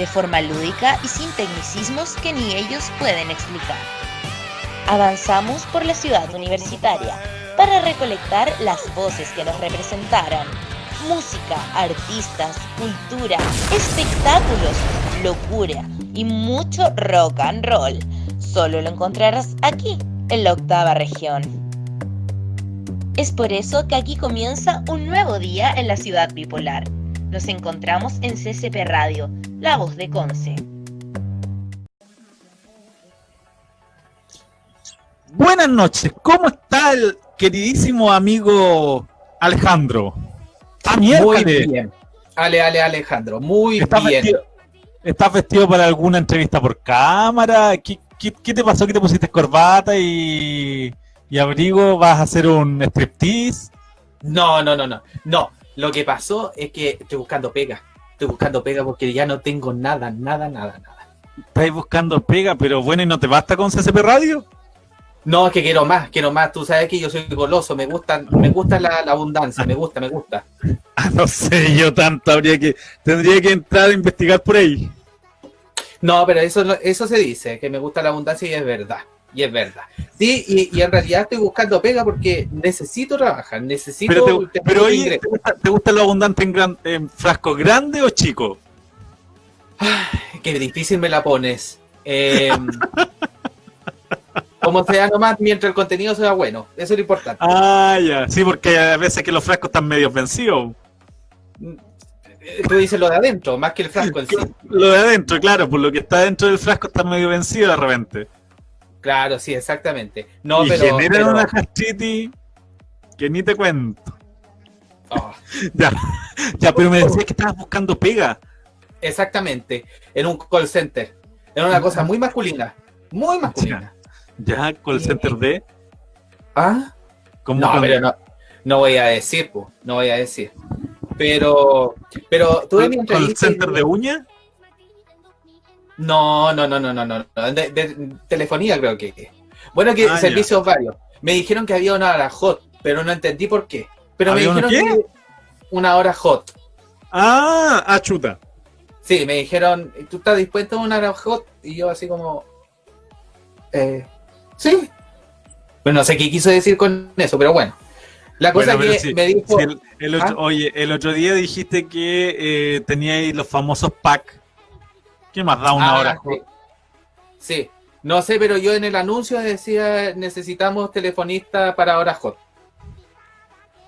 de forma lúdica y sin tecnicismos que ni ellos pueden explicar. Avanzamos por la ciudad universitaria para recolectar las voces que nos representaran. Música, artistas, cultura, espectáculos, locura y mucho rock and roll Solo lo encontrarás aquí, en la octava región. Es por eso que aquí comienza un nuevo día en la ciudad bipolar. Nos encontramos en CCP Radio, la voz de Conce. Buenas noches, ¿cómo está el queridísimo amigo Alejandro? Muy bien. Ale, ale, Alejandro, muy bien. ¿Estás vestido para alguna entrevista por cámara? ¿Qué, ¿qué, te pasó que te pusiste corbata y, abrigo? ¿Vas a hacer un striptease? No, no, no, no. No, lo que pasó es que estoy buscando pega. Estoy buscando pega porque ya no tengo nada, nada, nada, nada. Estás buscando pega, pero bueno, ¿y no te basta con CCP Radio? No, es que quiero más, quiero más. Tú sabes que yo soy goloso, me gusta, me gusta la, abundancia, me gusta, me gusta. Ah, no sé, yo tanto habría que, tendría que entrar a investigar por ahí. No, pero eso, eso se dice, que me gusta la abundancia y es verdad. Y es verdad. Sí, y, en realidad estoy buscando pega porque necesito trabajar, necesito... Pero, te, pero oye, ¿te gusta, lo abundante en, gran, en frasco grande o chico? qué difícil me la pones. Eh, como sea nomás, mientras el contenido sea bueno. Eso es lo importante. Ah, ya. Sí, porque a veces que los frascos están medio vencidos. Tú dices lo de adentro, más que el frasco en sí. Lo de adentro, claro, por lo que está dentro del frasco está medio vencido de repente. Claro, sí, exactamente. No, y pero, generan una gastritis que ni te cuento. Oh. ya, ya, pero me decías que estabas buscando pega. Exactamente, en un call center. Era una cosa muy masculina, muy masculina. Ya, call center de... ¿Ah? no, pero no, no voy a decir, pues, no voy a decir. Pero, pero tuve mi entrevista. ¿El center de uña? No, no, no, no, no, no. De, telefonía creo que. Bueno, que ah, servicios varios. Me dijeron que había una hora hot, pero no entendí por qué. Pero me dijeron que una hora hot. Ah, ah, chuta. Sí, me dijeron, ¿tú estás dispuesto a una hora hot? Y yo así como, eh, sí. Pero no sé qué quiso decir con eso, pero bueno. La cosa que me dijo. el, otro, ¿Ah? Oye, el otro día dijiste que eh, teníais los famosos pack. ¿Qué más da una ah, hora? Sí. No sé, pero yo en el anuncio decía necesitamos telefonista para horas hot.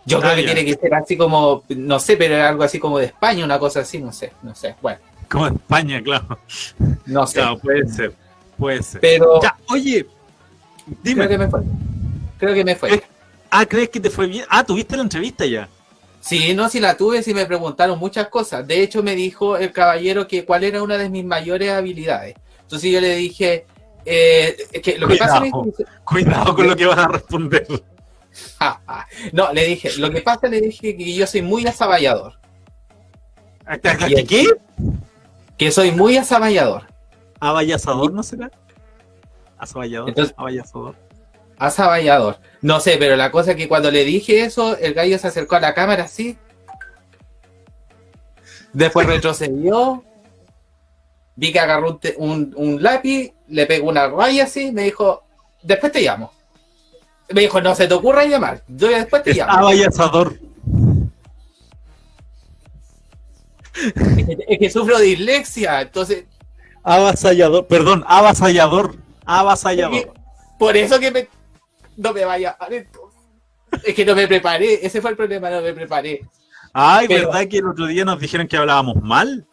Yo creo ah, que tiene que ser así como, no sé, pero algo así como de España, una cosa así, no sé, no sé. Bueno. Como de España, claro. No sé. Claro, puede ser, puede ser. Pero. Ya, oye, dime. Creo que me fue. Creo que me fue. Ah, ¿crees que te fue bien? Ah, ¿tuviste la entrevista ya? Sí, no, sí la tuve, sí me preguntaron muchas cosas. De hecho, me dijo el caballero que cuál era una de mis mayores habilidades. Entonces yo le dije, eh, que lo cuidado, que pasa cuidado con lo que vas a responder. no, le dije, lo que pasa, le dije que yo soy muy asaballador. ¿Qué? ¿Qué? Que soy muy asaballador. ¿Abayazador no será? Asaballador. Entonces, abayazador. Asaballador. No sé, pero la cosa es que cuando le dije eso, el gallo se acercó a la cámara así. Después retrocedió. Vi que agarró un, lápiz, le pegó una raya así, me dijo, después te llamo. Me dijo, no se te ocurra llamar, yo después te llamo. Abayazador. Es que, sufro de dislexia, entonces. Avasallador, perdón, avasallador. Avasallador. Por eso que me no me vaya a Es que no me preparé, ese fue el problema, no me preparé. Ay, ¿verdad que el otro día nos dijeron que hablábamos mal?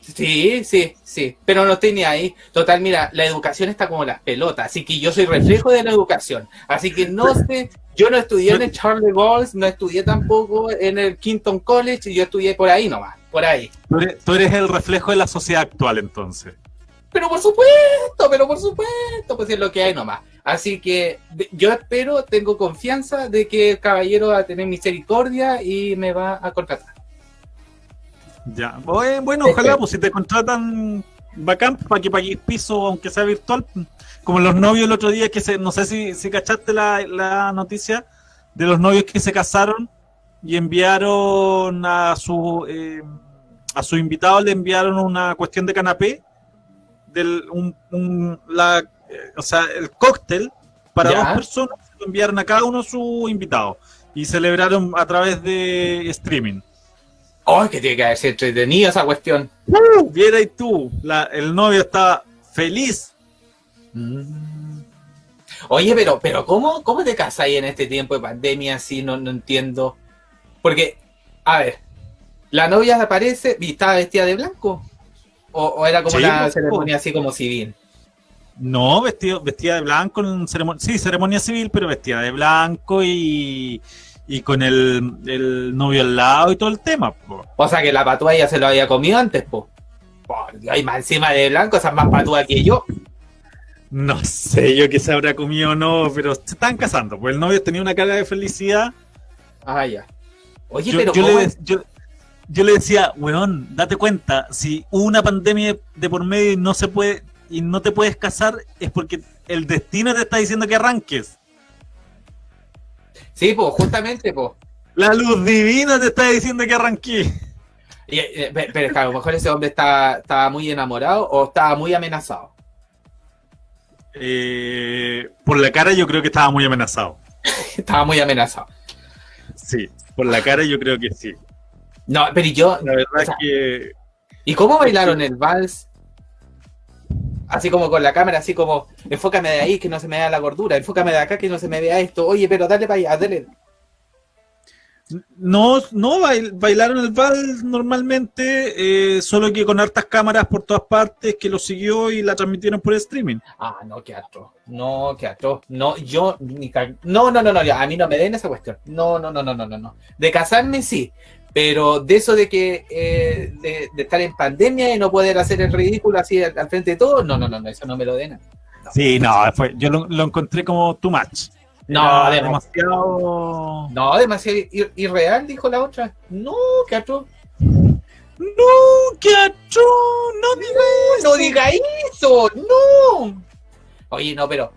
Sí, sí, sí, pero no estoy ni ahí. Total, mira, la educación está como las pelotas, así que yo soy reflejo de la educación. Así que no sé, yo no estudié en el Charlie Gaulle, no estudié tampoco en el Quinton College, yo estudié por ahí nomás por ahí. Tú eres, el reflejo de la sociedad actual, entonces. Pero por supuesto, pero por supuesto, pues es lo que hay nomás. Así que yo espero, tengo confianza de que el caballero va a tener misericordia y me va a contratar. Ya, bueno, ojalá, pues si te contratan bacán para que pagues piso, aunque sea virtual, como los novios el otro día que se, no sé si, si cachaste la, noticia de los novios que se casaron y enviaron a su eh, a su invitado le enviaron una cuestión de canapé del un, la, eh, o sea el cóctel para dos personas se lo enviaron a cada uno su invitado y celebraron a través de streaming ¡Oh, que tiene que haber entretenido esa cuestión! Uh, viera y tú, el novio está feliz. Mm. Oye, pero, pero ¿cómo, ¿cómo te casáis en este tiempo de pandemia? Si no, no entiendo. Porque, a ver, la novia aparece y estaba vestida de blanco. ¿O, era como una pues, ceremonia así como civil? No, vestido, vestida de blanco, en ceremonia, sí, ceremonia civil, pero vestida de blanco y, y con el, novio al lado y todo el tema. O sea que la patúa ya se lo había comido antes, po. hay más encima de blanco, esa es más patúa que yo. No sé yo que se habrá comido o no, pero se están casando, pues el novio tenía una cara de felicidad. Ah, ya. Oye, pero yo le, yo, le, decía, weón, date cuenta, si una pandemia de por medio y no se puede y no te puedes casar, es porque el destino te está diciendo que arranques. Sí, pues, justamente, pues. La luz divina te está diciendo que arranqué. Eh, pero, a lo mejor ese hombre estaba, muy enamorado o estaba muy amenazado. Eh, por la cara yo creo que estaba muy amenazado. estaba muy amenazado. Sí, por la cara yo creo que sí. No, pero yo... La verdad es que... ¿Y cómo bailaron el vals? Así como con la cámara, así como, enfócame de ahí que no se me vea la gordura, enfócame de acá que no se me vea esto, oye, pero dale para allá, dale. No, no bailaron el vals normalmente, eh, solo que con hartas cámaras por todas partes que lo siguió y la transmitieron por streaming. Ah, no, qué atroz. No, qué atroz. No, yo ni No, no, no, no, a mí no me den esa cuestión. No, no, no, no, no, no. De casarme sí, pero de eso de que eh, de, estar en pandemia y no poder hacer el ridículo así al, frente de todos, no, no, no, eso no me lo den. Sí, no, fue, yo lo, encontré como too much. No, demasiado. No, demasiado irreal, dijo la otra. No, qué atroz. No, qué atroz. No diga eso. No diga eso, no. Oye, no, pero.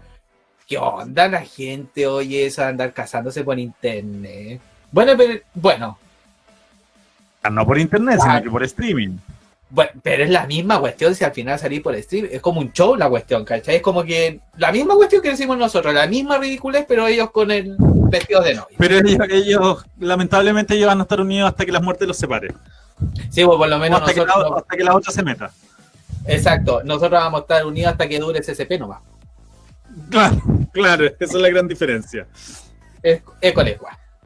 ¿Qué onda la gente, oye, eso de andar casándose por internet? Bueno, pero, bueno, no por internet, sino que por streaming. Bueno, pero es la misma cuestión si al final salir por streaming. Es como un show la cuestión, ¿cachai? Es como que la misma cuestión que decimos nosotros, la misma ridiculez, pero ellos con el vestido de novio. Pero ellos, lamentablemente, ellos van a estar unidos hasta que la muerte los separe. Sí, pues por lo menos hasta, que la, hasta que la otra se meta. Exacto, nosotros vamos a estar unidos hasta que dure ese CP nomás. Claro, claro, esa es la gran diferencia. Es, es con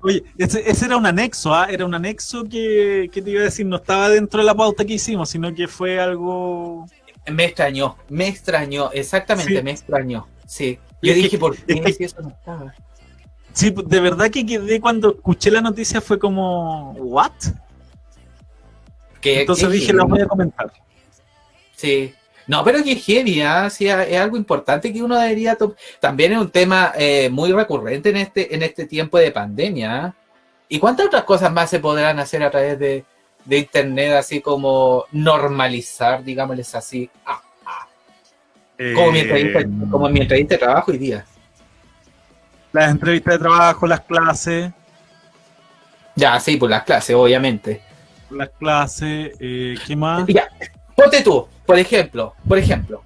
Oye, ese, era un anexo, ¿ah? Era un anexo que, te iba a decir, no estaba dentro de la pauta que hicimos, sino que fue algo... Me extrañó, me extrañó, exactamente, me extrañó. Sí, yo dije, ¿por qué si eso no estaba? Sí, de verdad que quedé cuando escuché la noticia fue como, ¿what? Entonces dije, la voy a comentar. Sí, no, pero que heavy, ¿ah? es algo importante que uno debería También es un tema eh, muy recurrente en este, en este tiempo de pandemia. ¿ah? ¿Y cuántas otras cosas más se podrán hacer a través de, Internet, así como normalizar, digámosles así? Ah, ah. como, mi entrevista, eh, como mi entrevista de trabajo hoy día. Las entrevistas de trabajo, las clases. Ya, sí, pues las clases, obviamente. Las clases, eh, ¿qué más? Ya, ponte tú, por ejemplo, por ejemplo,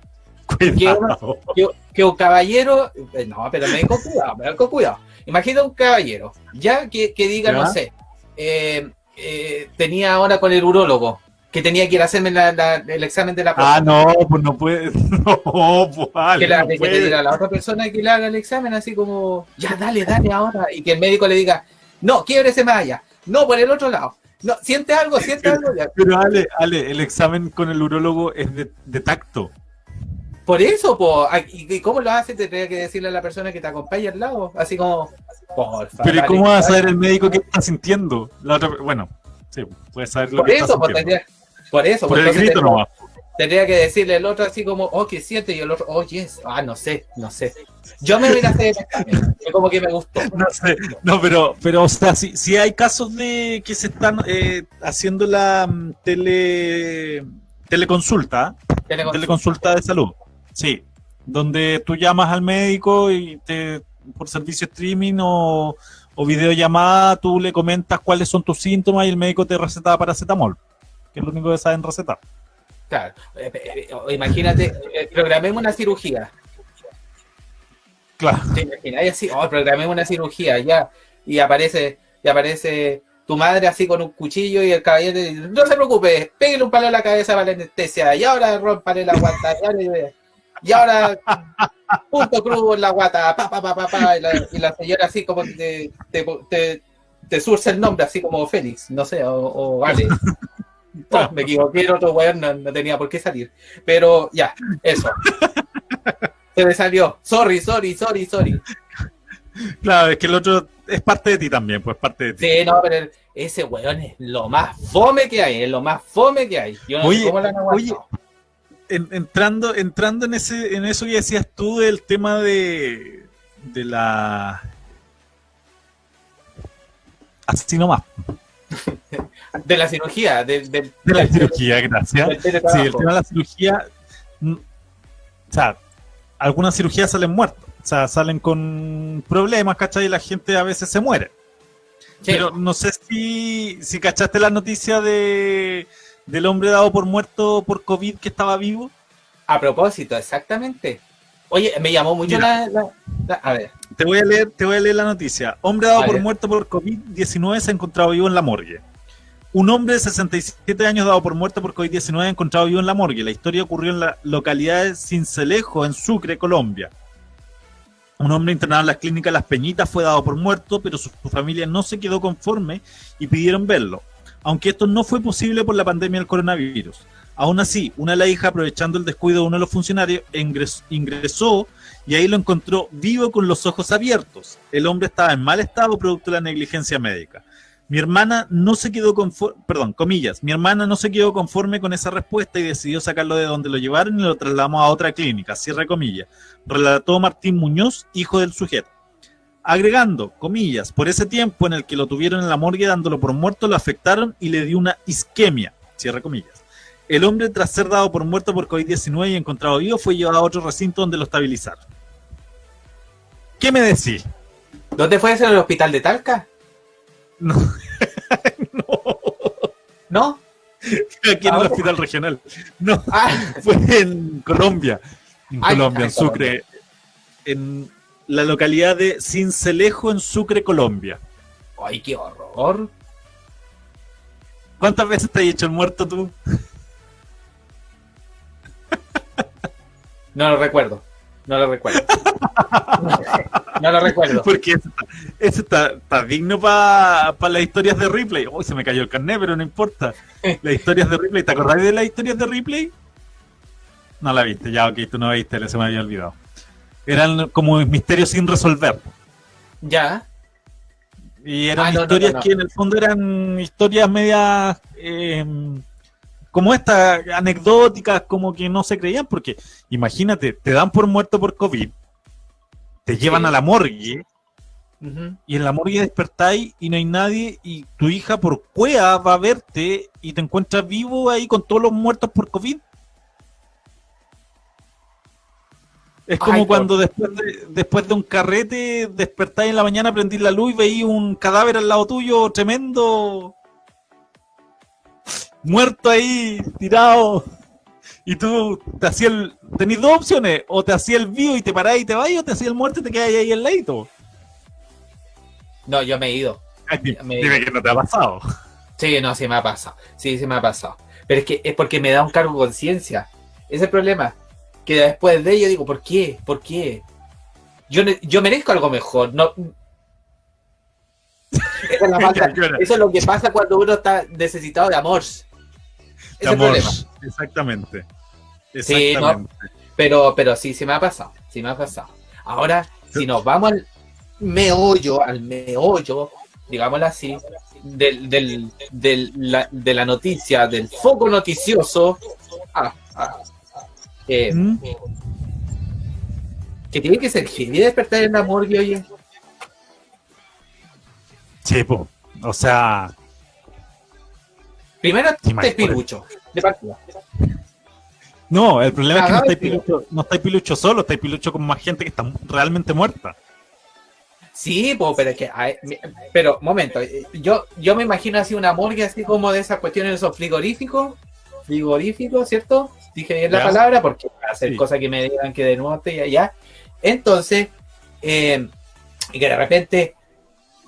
que, un caballero, eh, no, pero me con cuidado, me con cuidado. Imagina un caballero, ya que, diga, no sé, eh, eh, tenía ahora con el urólogo, que tenía que ir a hacerme el examen de la Ah, no, pues no puede. No, pues Que, la, diga a la otra persona que le haga el examen, así como, ya dale, dale ahora. Y que el médico le diga, no, ese más allá, no, por el otro lado. No, siente algo, siente algo. Pero Ale, Ale, el examen con el urólogo es de, tacto. Por eso, po, ¿y cómo lo hace? Te tenía que decirle a la persona que te acompaña al lado, así como, Pero ¿cómo va a saber el médico qué está sintiendo? bueno. Sí, puedes saber lo por que eso, pues, tendría, por eso, por pues, el grito nomás. Tendría que decirle el otro así como, oh, ¿qué siente? Y el otro, oh, yes. Ah, no sé, no sé. Yo me voy a hacer el como que me gustó. No sé, no, pero, pero o sea, si, si hay casos de que se están eh, haciendo la mm, tele, teleconsulta, teleconsulta, teleconsulta de salud, sí, donde tú llamas al médico y te por servicio streaming o, o videollamada, tú le comentas cuáles son tus síntomas y el médico te receta paracetamol, que es lo único que saben recetar. Claro, eh, eh, eh, imagínate, programemos una cirugía. Claro. ¿Te así? Oh, programemos una cirugía, ya. Y aparece, y aparece tu madre así con un cuchillo y el caballero dice, no se preocupe, pégale un palo a la cabeza para la anestesia, y ahora rompale la guata, y ahora, punto crudo en la guata, pa, pa, pa, pa, pa y, la, señora así como te, te, te, surce el nombre, así como Félix, no sé, o, o Oh, me equivoqué, el otro weón no, tenía por qué salir. Pero ya, eso. Se me salió. Sorry, sorry, sorry, sorry. Claro, es que el otro es parte de ti también, pues parte de ti. Sí, no, pero ese weón es lo más fome que hay, es lo más fome que hay. Yo no oye, sé cómo la oye, entrando, entrando en ese, en eso que decías tú del tema de, de la así nomás de la cirugía. De, la cirugía, gracias. Sí, el tema de la cirugía. Mm, o sea, algunas cirugías salen muertos. O sea, salen con problemas, ¿cachai? Y la gente a veces se muere. Pero no sé si, si cachaste la noticia de, del hombre dado por muerto por COVID que estaba vivo. A propósito, exactamente. Oye, me llamó mucho la, A ver. Te voy a leer, te voy a leer la noticia. Hombre dado por muerto por COVID-19 se ha encontrado vivo en la morgue. Un hombre de 67 años dado por muerto por COVID-19 ha encontrado vivo en la morgue. La historia ocurrió en la localidad de Cincelejo, en Sucre, Colombia. Un hombre internado en la clínica Las Peñitas fue dado por muerto, pero su, su familia no se quedó conforme y pidieron verlo, aunque esto no fue posible por la pandemia del coronavirus. Aún así, una de las hijas, aprovechando el descuido de uno de los funcionarios, ingresó y ahí lo encontró vivo con los ojos abiertos. El hombre estaba en mal estado producto de la negligencia médica. Mi hermana no se quedó conforme, perdón, comillas, mi hermana no se quedó conforme con esa respuesta y decidió sacarlo de donde lo llevaron y lo trasladamos a otra clínica, cierre comillas, relató Martín Muñoz, hijo del sujeto. Agregando, comillas, por ese tiempo en el que lo tuvieron en la morgue dándolo por muerto, lo afectaron y le dio una isquemia, cierre comillas. El hombre, tras ser dado por muerto por COVID-19 y encontrado vivo, fue llevado a otro recinto donde lo estabilizaron. ¿Qué me decís? ¿Dónde fue eso? ¿En el hospital de Talca? No. no. ¿No? Aquí en el hospital regional. No. Ah. Fue en Colombia. En Colombia, en Sucre. En la localidad de Cincelejo, en Sucre, Colombia. ¡Ay, qué horror! ¿Cuántas veces te has hecho el muerto tú? No lo recuerdo. No lo recuerdo. no lo recuerdo. Porque eso está, digno para las historias de Ripley. Uy, se me cayó el carnet, pero no importa. Las historias de Ripley. ¿Te acordás de las historias de Ripley? No la viste, ya, ok, tú no la viste, se me había olvidado. Eran como misterios sin resolver. Ya. Y eran ah, historias que en el fondo eran historias medias eh, como estas anecdóticas, como que no se creían, porque imagínate, te dan por muerto por COVID, te llevan a la morgue, y en la morgue despertáis y no hay nadie, y tu hija por cuea va a verte y te encuentras vivo ahí con todos los muertos por COVID. Es como cuando después de, después de un carrete despertáis en la mañana, prendís la luz y veís un cadáver al lado tuyo tremendo muerto ahí, tirado. Y tú te hacías el. Tenís dos opciones: o te hacía el vivo y te parás y te vas, o te hacía el muerto y te quedas ahí el leito. No, yo me he ido. dime que no te ha pasado. Sí, no, sí me ha pasado. Sí, sí me ha pasado. Pero es que es porque me da un cargo de conciencia. Ese es el problema. Que después de ello digo, ¿por qué? ¿Por qué? Yo, yo merezco algo mejor. No, Esa es la falta. Eso es lo que pasa cuando uno está necesitado de amor. Exactamente. Exactamente. pero, pero sí, sí me ha pasado. Sí me ha pasado. Ahora, si nos vamos al meollo, al meollo, digámoslo así, del, del, del la, de la noticia, del foco noticioso, ah, ah, eh, ¿Mm? que tiene que ser genial despertar en la morgue, oye. Sí, o sea. Primero, te pilucho, de partida. No, el problema es que no estáis pilucho, no estáis pilucho solo, estáis pilucho con más gente que está realmente muerta. Sí, pero es que, pero, momento, yo, yo me imagino así una morgue así como de esas cuestiones, esos frigoríficos, frigoríficos, ¿cierto? Dije bien la palabra porque hacer cosas que me digan que de nuevo estoy allá. Entonces, eh, y que de repente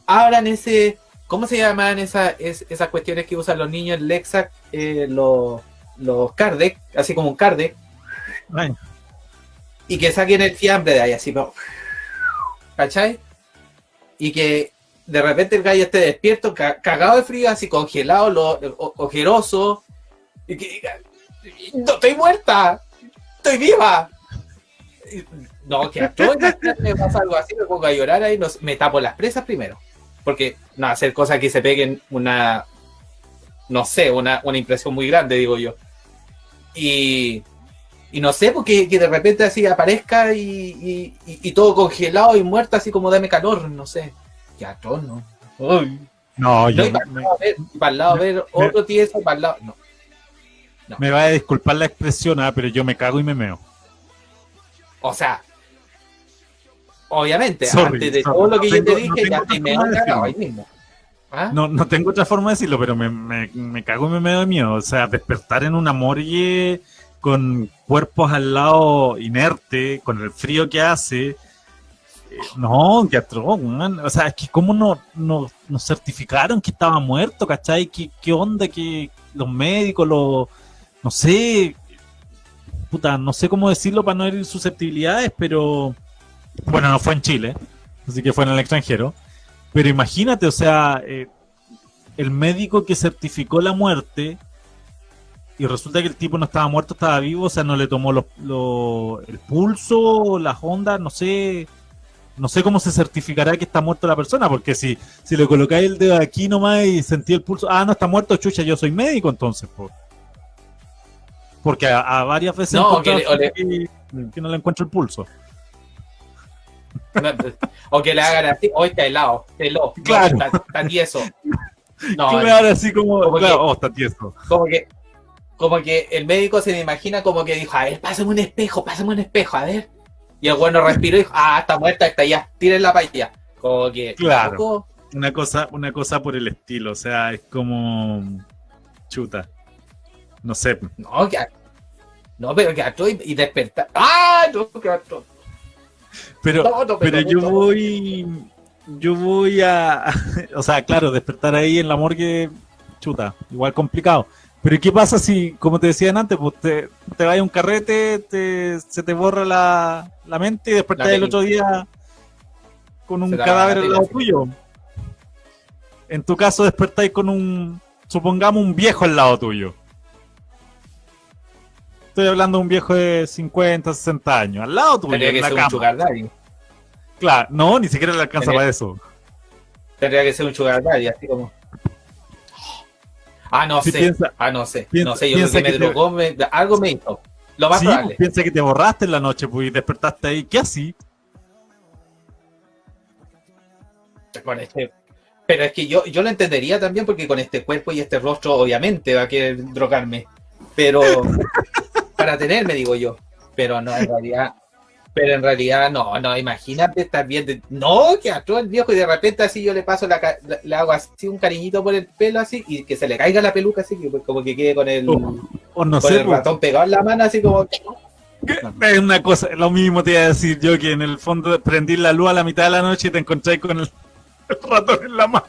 abran ese, ¿cómo se llaman esa, esas cuestiones que usan los niños en Lexac, eh, los, los Cardec, así como un Cardec? Y que saquen el fiambre de ahí, así, ¿cachai? y que de repente el gallo esté despierto, cagado de frío, así congelado, lo, ojeroso, y que diga, no estoy muerta, estoy viva. No, que a todo me pasa algo así, me pongo a llorar ahí, me tapo las presas primero. Porque no, hacer cosas que se peguen una, no sé, una, una impresión muy grande, digo yo. Y, y no sé, porque que de repente así aparezca y, todo congelado y muerto, así como dame calor, no sé. Ya, todo, ¿no? No, yo. No, para, el lado ver, otro tieso, para el lado. No. Me va a disculpar la expresión, ah, pero yo me cago y me meo. O sea, obviamente, antes de todo lo que yo te dije, ya te meo cagado ahí mismo. ¿Ah? No, no tengo otra forma de decirlo, pero me, me, me cago y me meo de miedo. O sea, despertar en una morgue con cuerpos al lado inerte, con el frío que hace. Eh, no, que atroz, O sea, es que cómo no, no, nos certificaron que estaba muerto, ¿cachai? ¿Qué, qué onda que los médicos, los, no sé, puta, no sé cómo decirlo para no herir susceptibilidades, pero bueno, no fue en Chile, así que fue en el extranjero. Pero imagínate, o sea, eh, el médico que certificó la muerte y resulta que el tipo no estaba muerto, estaba vivo, o sea, no le tomó el pulso, las ondas, no sé, no sé cómo se certificará que está muerto la persona, porque si, si le colocáis el dedo aquí nomás y sentí el pulso, ah, no está muerto, chucha, yo soy médico entonces, porque a, varias veces no, que, no le encuentro el pulso. O que le hagan así, hoy está helado, helado, claro. está, tieso. No, así como, claro, oh, está tieso. Como que como que el médico se me imagina como que dijo, a ver, pásame un espejo, pásame un espejo, a ver. Y el bueno respiró y dijo, ah, está muerta, está ya, tírenla para allá. Como que, claro. Una cosa, una cosa por el estilo, o sea, es como chuta. No sé. No, que no, pero que estoy y despertar. ¡Ah! No, que Pero, pero, yo voy. Yo voy a. O sea, claro, despertar ahí en la morgue, chuta, igual complicado. Pero qué pasa si, como te decían antes, pues te, te vaya un carrete, se te borra la, mente y despertás el otro día con un cadáver al lado tuyo? En tu caso despertáis con un, supongamos, un viejo al lado tuyo. Estoy hablando de un viejo de 50, 60 años, al lado tuyo. Tendría que ser un sugar Claro, no, ni siquiera le alcanza para eso. Tendría que ser un sugar así como... Ah, no sé. ah, no sé. no sé, yo creo que me drogó, algo me hizo. Lo más sí, probable. Piensa que te borraste en la noche, pues, y despertaste ahí. ¿Qué así? Con este, pero es que yo, yo lo entendería también porque con este cuerpo y este rostro, obviamente, va a querer drogarme. Pero para tenerme, digo yo. Pero no, en realidad, pero en realidad, no, no, imagínate estar bien. no, que a todo el viejo y de repente así yo le paso, la, le hago así un cariñito por el pelo así y que se le caiga la peluca así, que, como que quede con el, o, no con sé, el ratón pegado en la mano así como. Es una cosa, lo mismo te iba a decir yo que en el fondo prendí la luz a la mitad de la noche y te encontré con el, ratón en la mano.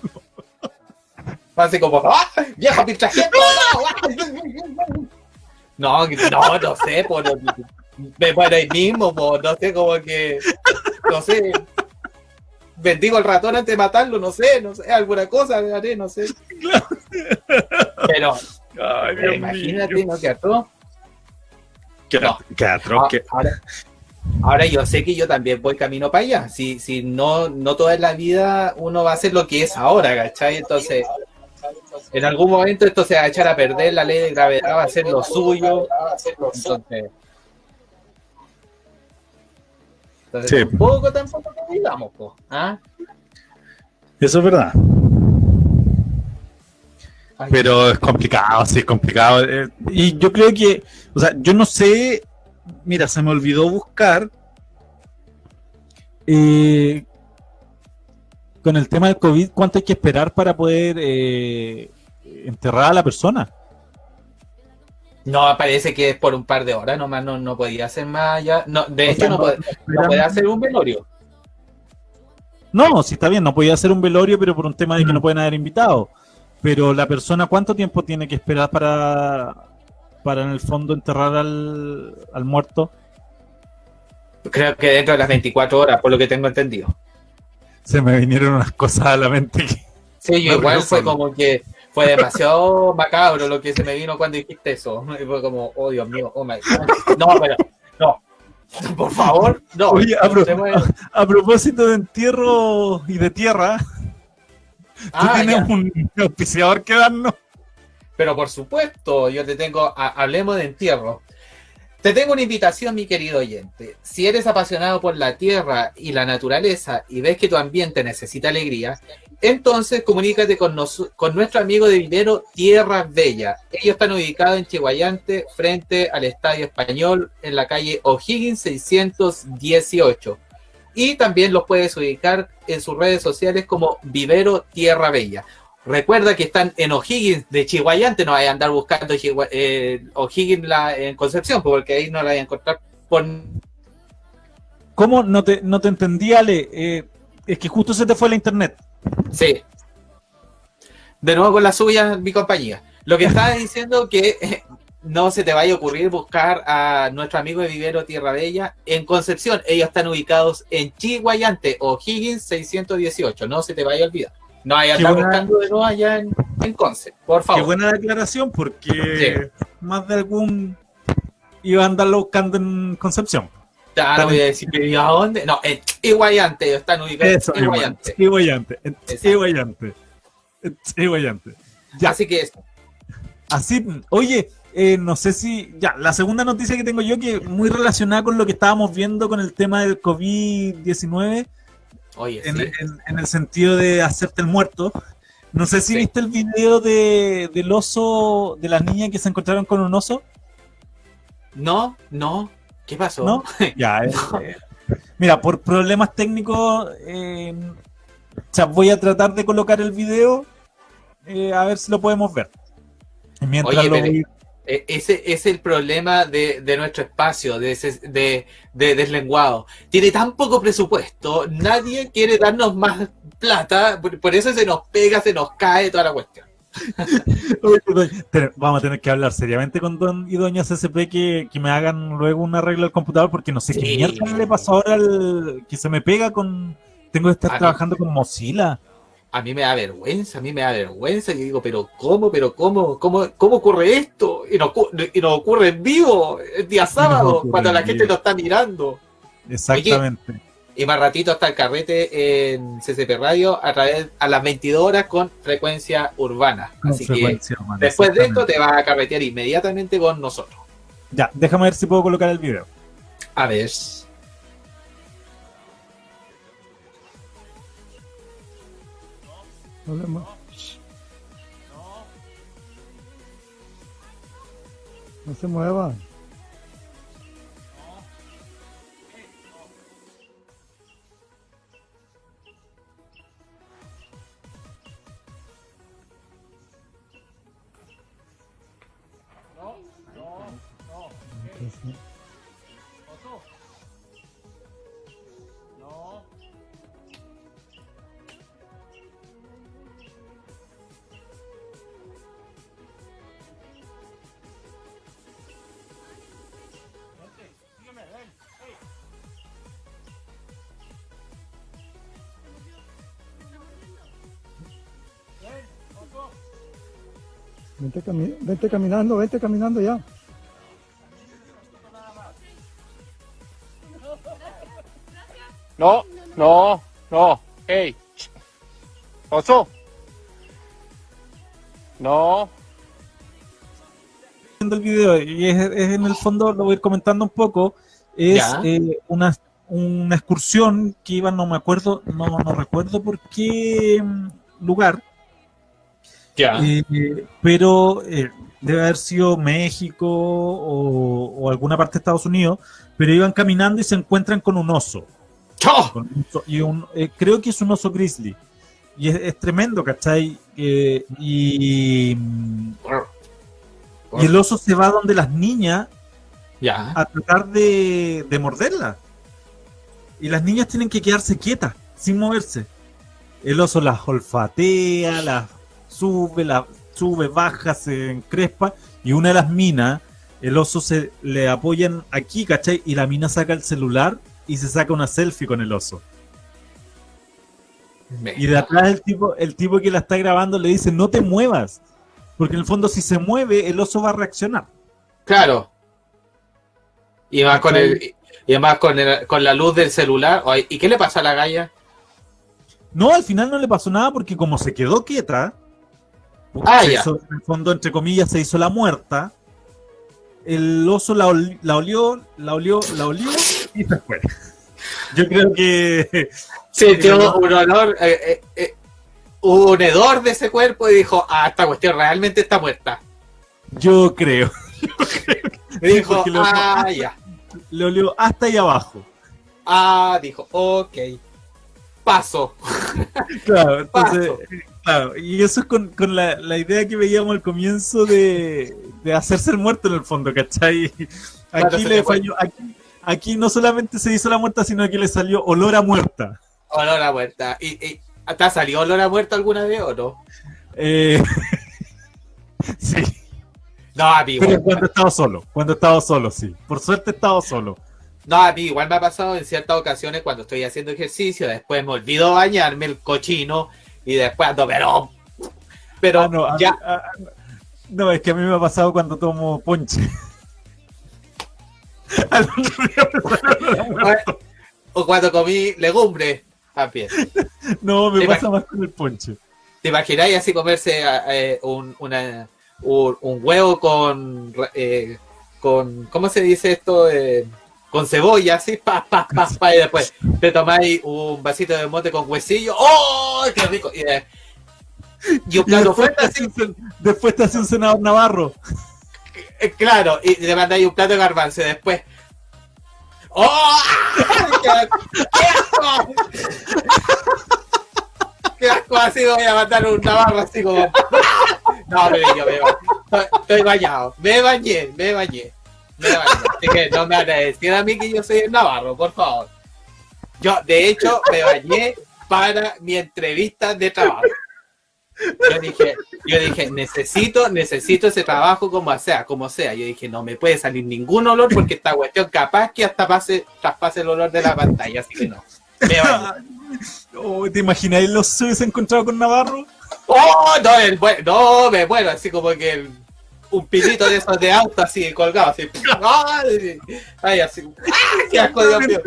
Así como, ¡ah! ¡Viejo No, no, no sé, por me pone ahí mismo, no sé, como que, no sé, bendigo al ratón antes de matarlo, no sé, no sé, alguna cosa haré, no sé. Pero, imagínate, ¿no? Que atroz. Que, ahora, ahora, yo sé que yo también voy camino para allá. Si, si no, no toda la vida uno va a ser lo que es ahora, ¿cachai? Entonces, En algún momento esto se va a echar a perder, la ley de gravedad va a hacer lo suyo. Entonces, entonces tampoco, tampoco digamos, ¿ah? Eso es verdad. Pero es complicado, sí, es complicado. Eh, y yo creo que, o sea, yo no sé, mira, se me olvidó buscar eh, con el tema del COVID, ¿cuánto hay que esperar para poder eh, enterrar a la persona? No, parece que es por un par de horas nomás, no, no podía hacer más allá. No, de hecho, no, puede, hacer un velorio. No, sí está bien, no podía hacer un velorio, pero por un tema de que no pueden haber invitado. Pero la persona, ¿cuánto tiempo tiene que esperar para, para en el fondo enterrar al, al muerto? Creo que dentro de las 24 horas, por lo que tengo entendido. Se me vinieron unas cosas a la mente. sí, igual fue como que fue demasiado macabro lo que se me vino cuando dijiste eso. Y fue como, oh Dios mío, oh my God. No, pero, no. Por favor, no. Oye, a, propósito de entierro y de tierra, ¿tú ah, tienes un auspiciador que darnos? Pero por supuesto, yo te tengo, hablemos de entierro. Te tengo una invitación, mi querido oyente. Si eres apasionado por la tierra y la naturaleza y ves que tu ambiente necesita alegría, entonces comunícate con, con nuestro amigo de Vinero Tierra Bella. Ellos están ubicados en Chihuayante, frente al Estadio Español, en la calle O'Higgins 618. Y también los puedes ubicar en sus redes sociales como Vivero Tierra Bella. Recuerda que están en O'Higgins de Chihuayante, no vayan a andar buscando eh, O'Higgins la, en Concepción, porque ahí no la vayan a encontrar por... ¿Cómo? No te, no te entendí, Ale. Eh, es que justo se te fue la internet. Sí. De nuevo con la suya, mi compañía. Lo que estaba diciendo que eh, no se te vaya a ocurrir buscar a nuestro amigo de Vivero Tierra Bella en Concepción. Ellos están ubicados en Chihuayante, O'Higgins 618. No se te vaya a olvidar. No hay andar buscando de nuevo allá en, en Conce, por favor. Qué buena declaración, porque más de algún iba a andarlo buscando en Concepción. Claro, voy a decir, ¿a dónde? No, en Iguayante, están ubicados en Iguayante. Iguayante, Iguayante. Iguayante. Ya. Así que eso. Así, oye, eh, no sé si. Ya, la segunda noticia que tengo yo, que muy relacionada con lo que estábamos viendo con el tema del COVID-19 en, el sentido de hacerte el muerto. No sé si viste el video de, del oso, de las niñas que se encontraron con un oso. No, no. ¿Qué pasó? ¿No? Ya, eh, mira, por problemas técnicos, eh, voy a tratar de colocar el video eh, a ver si lo podemos ver. Mientras lo e, ese es el problema de, nuestro espacio, de, de, deslenguado. Tiene tan poco presupuesto, nadie quiere darnos más plata, por, eso se nos pega, se nos cae toda la cuestión. Vamos a tener que hablar seriamente con Don y Doña CCP que, que me hagan luego un arreglo al computador porque no sé qué mierda le pasó ahora al que se me pega con. Tengo que estar trabajando con Mozilla a mí me da vergüenza, a mí me da vergüenza, y digo, pero ¿cómo, pero cómo, cómo, cómo ocurre esto? Y nos, y ocurre en vivo, el día sábado, cuando la gente lo está mirando. Exactamente. y más ratito hasta el carrete en CCP Radio a través a las 22 horas con frecuencia urbana. Así que después de esto te vas a carretear inmediatamente con nosotros. Ya, déjame ver si puedo colocar el video. A ver. No No se mueva. Vente, vente caminando, vente caminando ya. No, no, no. Hey. Oso. No. Viendo el video y es, es en el fondo, lo voy a ir comentando un poco, es eh, una, una excursión que iban, no me acuerdo, no, no recuerdo por qué mm, lugar, Eh, pero eh, debe haber sido México o, o alguna parte de Estados Unidos, pero iban caminando y se encuentran con un oso. ¡Chao! con un oso- y un- eh, creo que es un oso grizzly. Y es, es tremendo, ¿cachai? Y, y el oso se va donde las niñas a tratar de, de morderla. Y las niñas tienen que quedarse quietas, sin moverse. El oso las olfatea, las sube, las sube, baja, se encrespa. Y una de las minas, el oso se le apoyan aquí, ¿cachai? Y la mina saca el celular y se saca una selfie con el oso. Y de atrás el tipo, el tipo que la está grabando le dice, no te muevas. Porque en el fondo si se mueve, el oso va a reaccionar. Claro. Y más con el. Y además con, el- con la luz del celular. ¿Y qué le pasa a la galla? No, al final no le pasó nada porque como se quedó quieta, Ah, se ya. hizo- en el fondo, entre comillas, se hizo la muerta. El oso la, ol- la olió, la olió, la olió y se fue. Yo creo que Sintió un olor. eh, eh, eh, un hedor de ese cuerpo y dijo: Ah, esta cuestión realmente está muerta. yo creo. Dijo: lo- Ah, ya. Le olió hasta ahí abajo. Ah, dijo: Ok. Paso. Claro, entonces, Paso. Claro, y eso es con, con la, la idea que veíamos al comienzo de, de hacerse el muerto en el fondo, ¿cachai? Aquí le falló, aquí, aquí no solamente se hizo la muerta, sino que le salió olor a muerta. Olor a muerta. ¿Y, y te ha salido olor a muerta alguna vez o no? Eh, sí, No, a mí pero igual. cuando he estado solo, cuando he estado solo, sí. Por suerte he estado solo. No, a mí igual me ha pasado en ciertas ocasiones cuando estoy haciendo ejercicio, después me olvido bañarme el cochino y después ando, pero. Pero Ah, no, ya. no, es que a mí me ha pasado cuando tomo ponche. Al otro. O cuando comí legumbre también. No, me pasa más con el ponche. ¿Te imagináis así comerse eh, un, una, un, un huevo con, eh, con. ¿Cómo se dice esto? Eh, con cebolla, así, pa, pa, pa, pa, y después te tomáis un vasito de mote con huesillo. ¡Oh! ¡Qué rico! Y, de- y un Y plato después, fuerte te así, hace un sen- después te hace un senador navarro. Eh, Claro, y le mandáis un plato de garbanzo y después. ¡Oh! ¡Qué asco! ¡Qué asco! ¡Qué asco! Así voy a mandar un navarro así como. No, pero yo me. Estoy bañado. Me bañé, me bañé. Me bañé. Así que no me van a decir a mí que yo soy el navarro, por favor. Yo, de hecho, me bañé para mi entrevista de trabajo. Yo dije, yo dije, necesito, necesito ese trabajo como sea, como sea. Yo dije, no me puede salir ningún olor porque esta cuestión capaz que hasta pase, traspase el olor de la pantalla, así que no. Me bañé. Oh, ¿Te imagináis los se encontrado con Navarro? ¡Oh! No, el no, me muero, así como que el- un pilito de esos de auto así colgado, así. ¡Ay! Ay, así. ¡Ah! ¡Qué asco, Dios mío!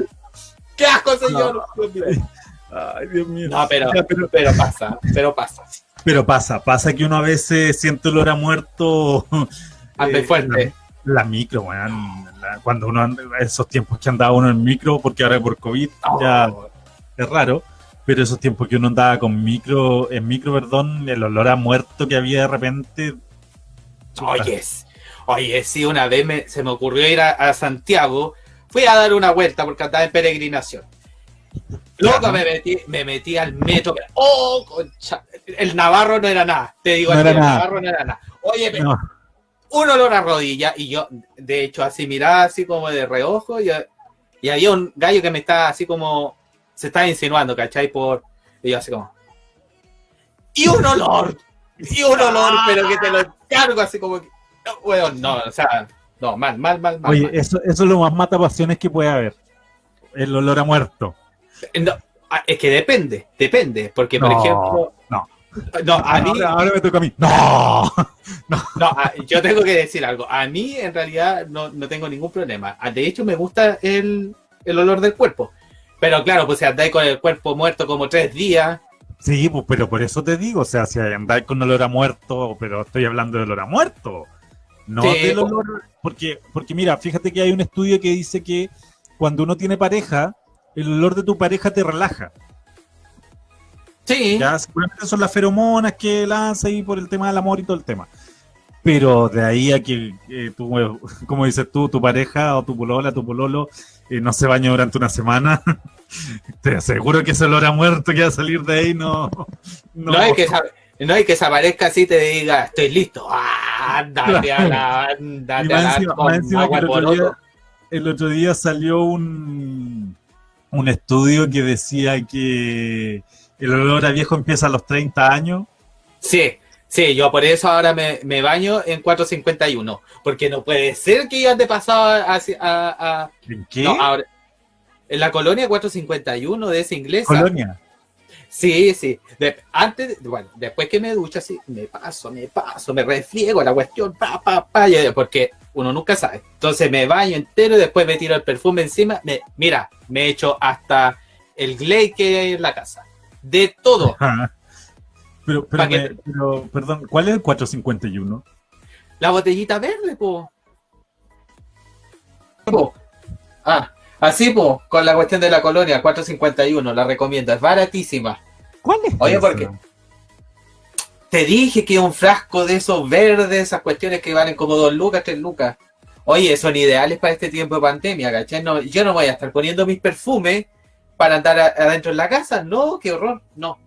¡Qué asco, señor! Dios mío. Ay, Dios mío. No, pero, Ya, pero, pero pasa, pero pasa. pero pasa, pasa que uno a veces siente olor a muerto. Anda eh, fuerte. La, la micro, weón. La- cuando uno anda, esos tiempos que andaba uno en micro, porque ahora por COVID ya Oh, es raro, pero esos tiempos que uno andaba con micro, en micro, perdón, el olor a muerto que había de repente. Chuta. Oye, sí, una vez me- se me ocurrió ir a, a Santiago, fui a dar una vuelta porque andaba en peregrinación. Ya. me metí, me metí al metro. ¡Oh, concha! El Navarro no era nada. Te digo, No el nada. Navarro no era nada. Oye, me- No, un olor a rodilla y yo, de hecho, así miraba así como de reojo y, y había un gallo que me estaba así como, se estaba insinuando, ¿cachai? Por, y yo así como, y un olor, y un olor, pero que te lo cargo así como, que, no, weón, no, o sea, no, mal, mal, mal, mal. Oye, mal. eso, eso es lo más mata pasiones que puede haber. El olor a muerto. No, ah, es que depende, depende, porque por No, ejemplo, no. no, a mí, Ahora, ahora me toca a mí. ¡No! No, a- yo tengo que decir algo. A mí, en realidad, no, no tengo ningún problema. Ah, De hecho, me gusta el, el olor del cuerpo. Pero claro, pues si andáis con el cuerpo muerto como tres días, Sí, pues, pero por eso te digo, o sea, si andáis con olor a muerto, pero estoy hablando de olor a muerto. No Sí, del olor. Porque, porque mira, fíjate que hay un estudio que dice que cuando uno tiene pareja, el olor de tu pareja te relaja. Sí, Ya seguramente son las feromonas que lanza y por el tema del amor y todo el tema. Pero de ahí a que eh, tú, eh, como dices tú, tu pareja o tu polola, tu pololo, eh, no se baña durante una semana, te aseguro que ese olor a muerto que va a salir de ahí no. No, no, hay que no hay que se aparezca así y te diga, estoy listo. Ah, Ándate a la, a la con agua el otro día- el otro día salió un, un estudio que decía que el olor a viejo empieza a los 30 años. Sí, sí, yo por eso ahora me, me baño en 451. Porque no puede ser que yo ande pasado a, a- ¿En qué? no, ahora, en la colonia 451 de esa inglesa. Colonia. Sí, sí. De- antes, bueno, después que me ducho así, me paso, me paso, me refriego la cuestión, pa, pa, pa, y- porque uno nunca sabe. Entonces me baño entero y después me tiro el perfume encima. Me, mira, me echo hasta el glade que hay en la casa. De todo. Ajá. Pero, que- pero, perdón, ¿cuál es el 451? La botellita verde, po. Po. Ah, así, po, con la cuestión de la colonia 451, la recomiendo, es baratísima. ¿Cuál es? Oye, esa? ¿por qué? Te dije que un frasco de esos verdes, esas cuestiones que valen como dos lucas, tres lucas. Oye, son ideales para este tiempo de pandemia, ¿cachai? No, yo no voy a estar poniendo mis perfumes para andar a- adentro en la casa. No, qué horror. No.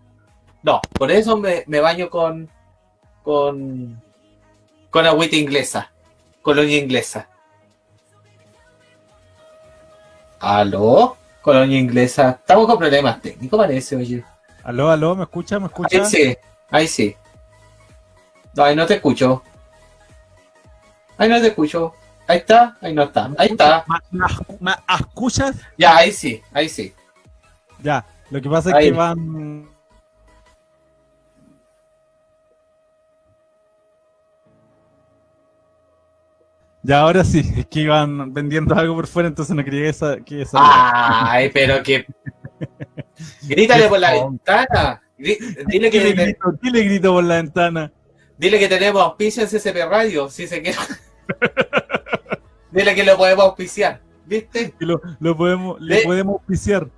No, por eso me, me baño con. con. con agüita inglesa. Colonia inglesa. ¿Aló? Colonia inglesa. Estamos con problemas técnicos, parece, oye. Aló, aló, ¿me escucha? ¿Me escucha? Ahí sí, ahí sí. No, ahí no te escucho. Ahí no te escucho. Ahí está, ahí no está. Ahí está. ¿Me, escuchas? Ya, ahí sí, ahí sí. Ya, lo que pasa es que van... Ya, ahora sí, es que iban vendiendo algo por fuera, entonces no quería que esa... Que esa Ay, pero que. Grítale por la ventana. Grí- Dile ¿Qué le que, grito? ¿Qué le grito por la ventana? dile que tenemos auspicio en CCP Radio, si se quiere. Dile que lo podemos auspiciar, ¿viste? Que lo, lo podemos, podemos auspiciar.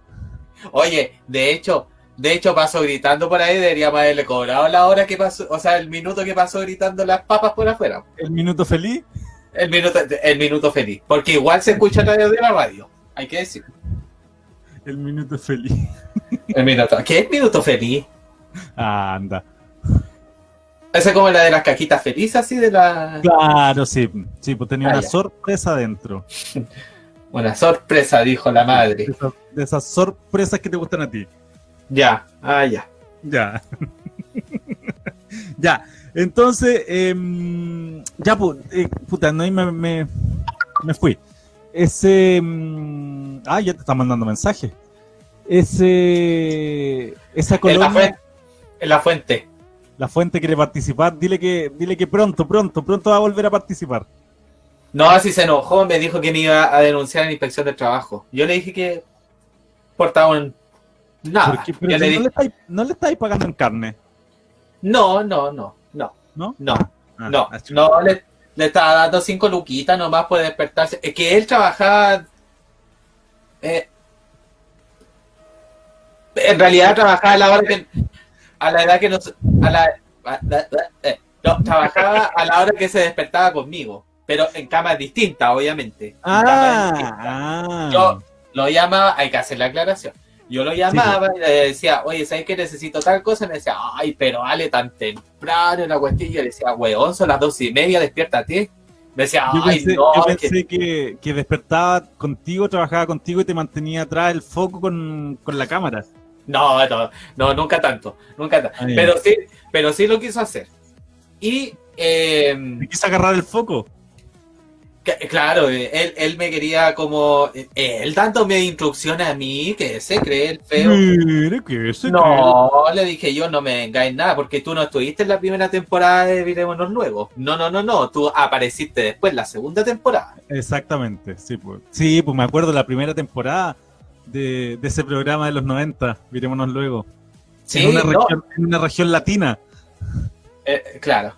Oye, de hecho, de hecho pasó gritando por ahí, deberíamos haberle cobrado la hora que pasó, o sea, el minuto que pasó gritando las papas por afuera. El minuto feliz. El minuto, el minuto feliz. Porque igual se escucha a través de la radio. Hay que decir. El minuto feliz. El minuto. ¿Qué es minuto feliz? Ah, anda. Esa es como la de las cajitas felices, así de la. Claro, sí. Sí, pues tenía Ah, una ya. sorpresa adentro. Una sorpresa, dijo la De madre. esas, de esas sorpresas que te gustan a ti. Ya, ah, ya. Ya. ya. Entonces, em, ya, eh, puta, no, ahí me, me, me fui. Ese. mm, ah, ya te está mandando mensajes. Ese. Esa En la, colonia, fuente, en la fuente. la fuente quiere participar. Dile que, dile que pronto, pronto, pronto va a volver a participar. No, así se enojó, me dijo que me iba a denunciar en inspección del trabajo. Yo le dije que portaba un. Nada. Porque, pero Yo si le no, le estáis, no le estáis pagando en carne, no, no, no, no, ¿no? no. Ah, No, ah, no, le, le estaba dando cinco luquitas nomás por despertarse. Es que él trabajaba. eh, en realidad trabajaba a la hora que. A la edad que nos. A la, a- a- eh, no, trabajaba a la hora que se despertaba conmigo. Pero en camas distintas, obviamente. En camas distintas. Ah, ah. Yo lo llamaba, hay que hacer la aclaración. Yo lo llamaba y le decía, oye, ¿sabes que necesito tal cosa? Y me decía, ay, pero Ale, tan temprano la cuestión. Y yo le decía, weón, son las dos y media, despiértate. Me decía, Yo ay, pensé, no, yo pensé que... Que, despertaba contigo, trabajaba contigo y te mantenía atrás el foco con, con la cámara. no, no, no, nunca tanto, nunca tanto. Ah. Pero sí, pero sí lo quiso hacer. Y, eh, Te quise agarrar el foco. Claro, eh, él, él me quería como, eh, él dándome instrucciones a mí, que se cree el feo. Mire, que ese No, le dije yo, no me vengáis nada, porque tú no estuviste en la primera temporada de Virémonos Luego. No, no, no, no, tú apareciste después en la segunda temporada. Exactamente, sí, pues. Sí, pues me acuerdo la primera temporada de, de ese programa de los 90. Mirémonos luego. Sí, en, una no, región, en una región latina. eh, claro.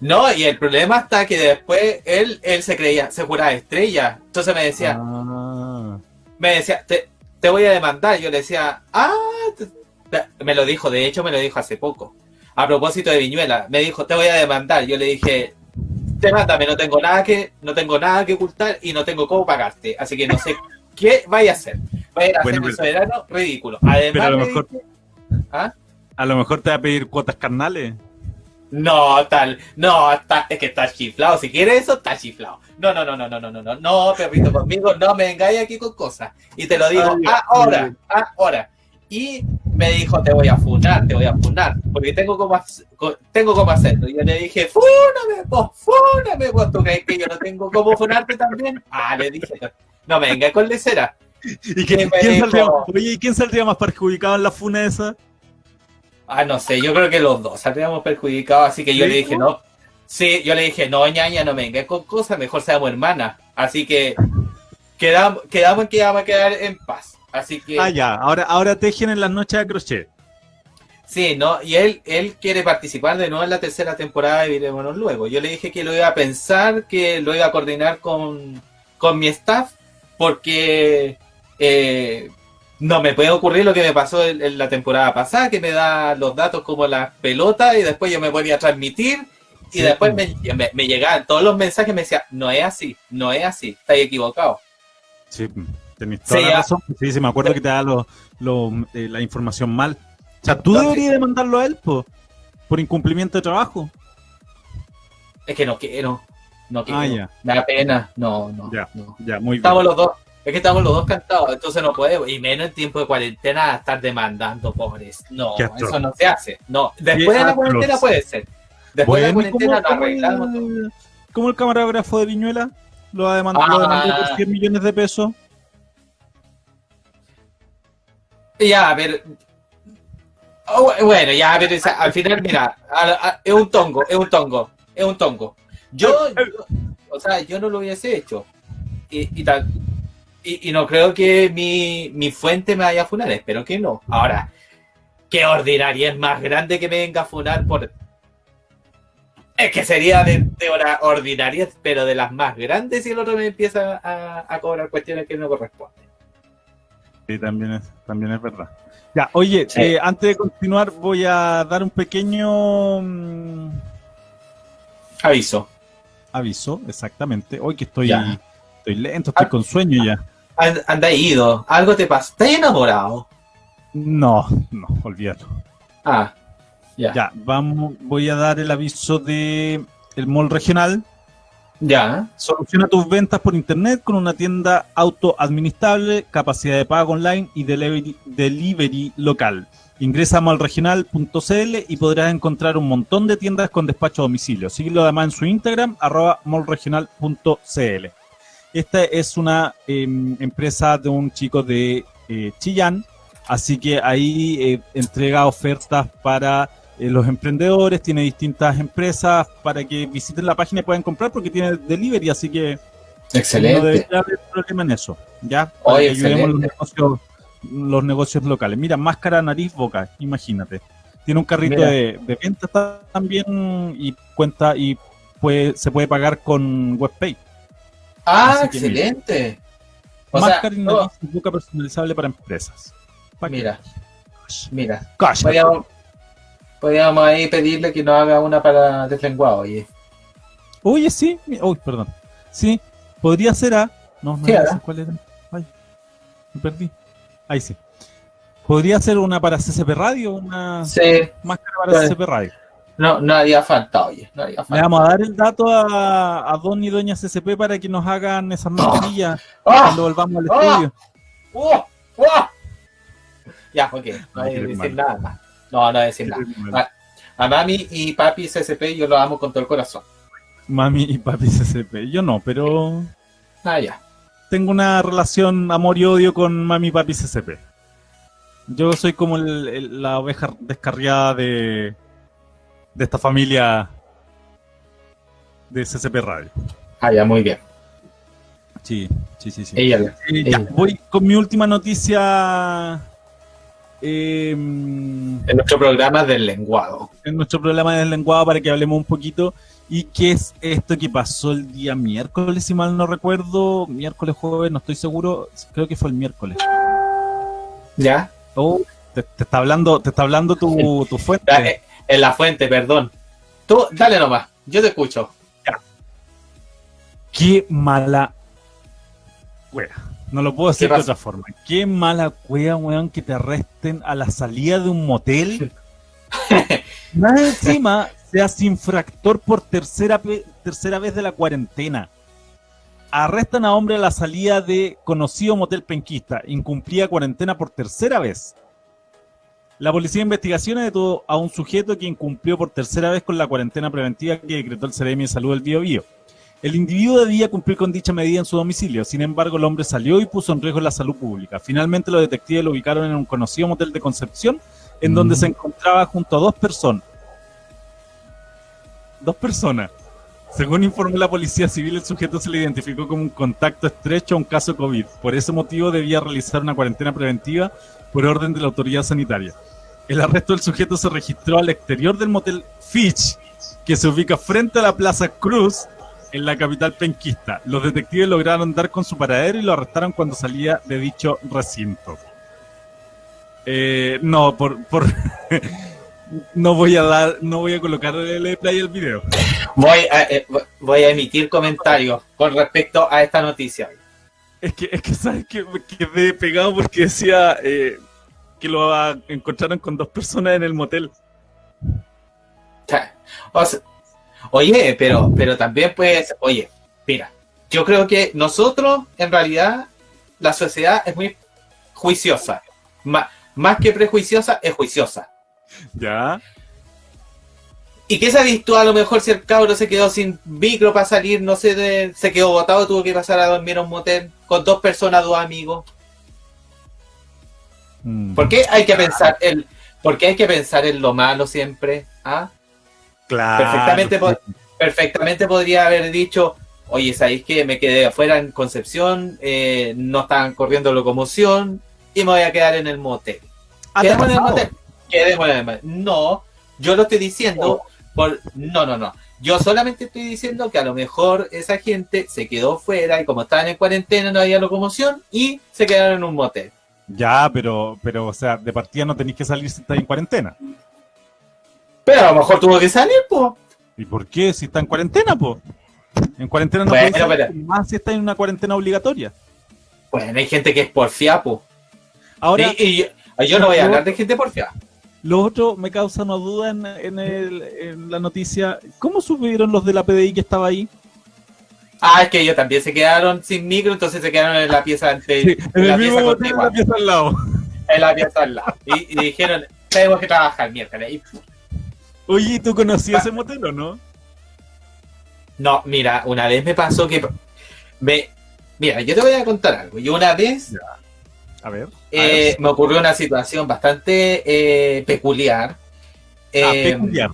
No, y el problema está que después él, él se creía, se juraba estrella. Entonces me decía, Ah. me decía, te, te voy a demandar. Yo le decía, ah, me lo dijo, de hecho me lo dijo hace poco. A propósito de Viñuela, me dijo, te voy a demandar. Yo le dije, demándame, no tengo nada que, no tengo nada que ocultar y no tengo cómo pagarte. Así que no sé qué vaya a hacer. Vaya a hacer Bueno, el pero- soberano ridículo. Además, Pero a lo mejor- dije, ¿Ah? A lo mejor te va a pedir cuotas carnales. No, tal, no, está, es que está chiflado. Si quieres eso, está chiflado. No, no, no, no, no, no, no, no, no, perrito, conmigo no me engañes aquí con cosas. Y te lo digo Ay, ahora, ahora. Y me dijo, te voy a funar, te voy a funar, porque tengo como, tengo como hacerlo. Y yo le dije, fúname, vos, fúname, vos, ¿tú crees que yo no tengo cómo funarte también? Ah, le dije, no me venga con lecera. ¿Y ¿Qué quién, me quién dijo? saldría, oye, ¿y quién saldría más perjudicado en la funa esa? Ah, no sé, yo creo que los dos saldríamos perjudicados, así que yo ¿Sí, le dije, no. Sí, yo le dije, no, ñaña, no me vengas con cosas, mejor seamos hermanas. Así que quedamos, quedamos en que vamos a quedar en paz. Así que, Ah, ya. Ahora, ahora tejen en las noches de crochet. sí, ¿no? Y él, él quiere participar de nuevo en la tercera temporada de Virémonos Luego. Yo le dije que lo iba a pensar, que lo iba a coordinar con, con mi staff, porque eh, no me puede ocurrir lo que me pasó en, en la temporada pasada, que me da los datos como las pelotas y después yo me ponía a transmitir y Sí. después me, me- me llegaban todos los mensajes me decían, no es así, no es así, estáis equivocados. Sí, tenéis toda Sí, la ya. razón. Sí, sí, me acuerdo que te da lo- lo- eh, la información mal. O sea, tú Entonces- deberías demandarlo a él, po, por incumplimiento de trabajo. Es que no quiero, no quiero, Ah, ya. me da pena, no, no, Ya. no. Ya, muy bien. Estamos los dos, es que estamos los dos cantados, entonces no podemos, y menos en tiempo de cuarentena estar demandando pobres. No, eso no se hace. No, después de la cuarentena puede ser. Después de la Bueno, ¿y cuarentena ¿cómo, nos arreglamos. todo. cómo el, camarógrafo de Viñuela lo ha demandado, lo Ah. por 100 millones de pesos? Ya, pero. Oh, bueno, ya, pero esa- al final, mira, a- a- es un tongo, es un tongo, es un tongo. Yo, yo- o sea, yo no lo hubiese hecho. Y, y tal. Y, y no creo que mi, mi fuente me vaya a funar, espero que no. Ahora, qué ordinaria es más grande que me venga a funar por. Es que sería de, de hora- ordinarias, pero de las más grandes, y el otro me empieza a, a cobrar cuestiones que no corresponden. Sí, también es, también es verdad. Ya, oye, Sí. eh, antes de continuar voy a dar un pequeño mm, Aviso. aviso, exactamente. Hoy que estoy, Ya. estoy lento, estoy Ah. con sueño ya. And- anda ido, algo te pasa. ¿Estás enamorado? No, no, olvídalo. Ah, ya. Ya. Ya, vamos, voy a dar el aviso de el mall regional. Soluciona tus ventas por internet con una tienda autoadministrable, capacidad de pago online y delivery, delivery local. Ingresa a mallregional.cl y podrás encontrar un montón de tiendas con despacho a domicilio. Síguelo además en su Instagram, arroba mallregional.cl. Esta es una em, empresa de un chico de eh, Chillán, así que ahí eh, entrega ofertas para eh, los emprendedores, tiene distintas empresas para que visiten la página y puedan comprar porque tiene delivery, así que no Excelente. debería haber problema en eso, ¿ya? Para Oye, que ayudemos los negocios, los negocios locales. Mira, máscara, nariz, boca, imagínate. Tiene un carrito de, de venta ta- también y cuenta y puede, se puede pagar con WebPay. Ah, Así excelente. O sea, máscara y no, nariz y boca personalizable para empresas. Mira, mira. Podríamos, podríamos ahí pedirle que nos haga una para deslenguado, oye. Oye, sí. Uy, perdón. Sí, podría ser a. No, no cuál era. Ay, me perdí. Ahí sí. Podría ser una para CCP Radio, una Sí, máscara para Vale. CCP Radio. No, no haría falta, oye. No haría Le vamos a dar el dato a, a Don y Doña CCP para que nos hagan esas mascarillas ¡Ah! cuando volvamos al ¡Ah! estudio. ¡Oh! ¡Oh! Ya, ok. No Ay, hay que decir mal. nada más. No, no hay que decir nada. A mami y papi CSP yo lo amo con todo el corazón. Mami y papi CCP. Yo no, pero Ah, ya. tengo una relación amor y odio con mami y papi CCP. Yo soy como el- el- la oveja descarriada de, de esta familia de CCP Radio. Ah, ya, muy bien. Sí, sí, sí. sí. Ella, Eh, ya, voy con mi última noticia eh, En nuestro programa del lenguado. en nuestro programa del lenguado para que hablemos un poquito. ¿Y qué es esto que pasó el día miércoles, si mal no recuerdo? Miércoles, jueves, no estoy seguro. Creo que fue el miércoles. ¿Ya? Oh, te, te está hablando, te está hablando tu, tu fuente. En la fuente, perdón. Tú, dale nomás, yo te escucho. Qué mala wea. No lo puedo decir ¿Qué de otra forma. Qué mala wea, weón, que te arresten a la salida de un motel. Más encima, seas infractor por tercera, tercera vez de la cuarentena. Arrestan a hombre a la salida de conocido motel penquista. Incumplía cuarentena por tercera vez. La policía de investigaciones detuvo a un sujeto que incumplió por tercera vez con la cuarentena preventiva que decretó el Ceremi de Salud del Bío Bío. El individuo debía cumplir con dicha medida en su domicilio, sin embargo el hombre salió y puso en riesgo la salud pública. Finalmente los detectives lo ubicaron en un conocido motel de Concepción, en donde Mm. se encontraba junto a dos personas. Dos personas. Según informó la policía civil, el sujeto se le identificó como un contacto estrecho a un caso COVID. Por ese motivo debía realizar una cuarentena preventiva por orden de la autoridad sanitaria. El arresto del sujeto se registró al exterior del motel Fitch, que se ubica frente a la Plaza Cruz, en la capital penquista. Los detectives lograron dar con su paradero y lo arrestaron cuando salía de dicho recinto. Eh, no, por, por no voy a dar, no voy a colocar el play el video. Voy a, eh, voy a emitir comentarios con respecto a esta noticia. Es que, es que sabes que me quedé pegado porque decía eh, que lo encontraron con dos personas en el motel. O sea, oye, pero, pero también pues, oye, mira, yo creo que nosotros, en realidad, la sociedad es muy juiciosa. Más que prejuiciosa, es juiciosa. Ya. ¿Y qué sabes tú a lo mejor si el cabro se quedó sin micro para salir, no sé, de- se quedó botado, tuvo que pasar a dormir a un motel con dos personas, dos amigos? Mm, ¿Por qué hay que pensar en, por qué hay que pensar en lo malo siempre? ¿Ah? claro. perfectamente perfectamente podría haber dicho, oye, ¿sabéis que me quedé afuera en Concepción? eh, no estaban corriendo locomoción y me voy a quedar en el motel. Ah, ¿te ha Quedemos en el motel. Quedemos en el motel. No, yo lo estoy diciendo por... No, no, no. Yo solamente estoy diciendo que a lo mejor esa gente se quedó fuera y como estaban en cuarentena no había locomoción y se quedaron en un motel. Ya, pero, pero, o sea, de partida no tenéis que salir si estáis en cuarentena. Pero a lo mejor tuvo que salir, pues. ¿Y por qué? Si está en cuarentena, po. En cuarentena no Bueno, salir, pero- más si está en una cuarentena obligatoria. Bueno, hay gente que es porfia, pues. Ahora, y, y yo, yo no voy a hablar de gente porfia. Lo otro me causa una duda en, en el- en la noticia. ¿Cómo supieron los de la PDI que estaba ahí? Ah, es que ellos también se quedaron sin micro, entonces se quedaron en la pieza ante, Sí, en en la el pieza en la pieza al lado. en la pieza al lado. Y, y dijeron, tenemos que trabajar miércoles. Y, Oye, ¿tú conocías ese motel o no? no, mira, una vez me pasó que me, mira, yo te voy a contar algo. Yo una vez A ver. a eh, ver. me ocurrió una situación bastante eh, peculiar. Ah, Eh, peculiar.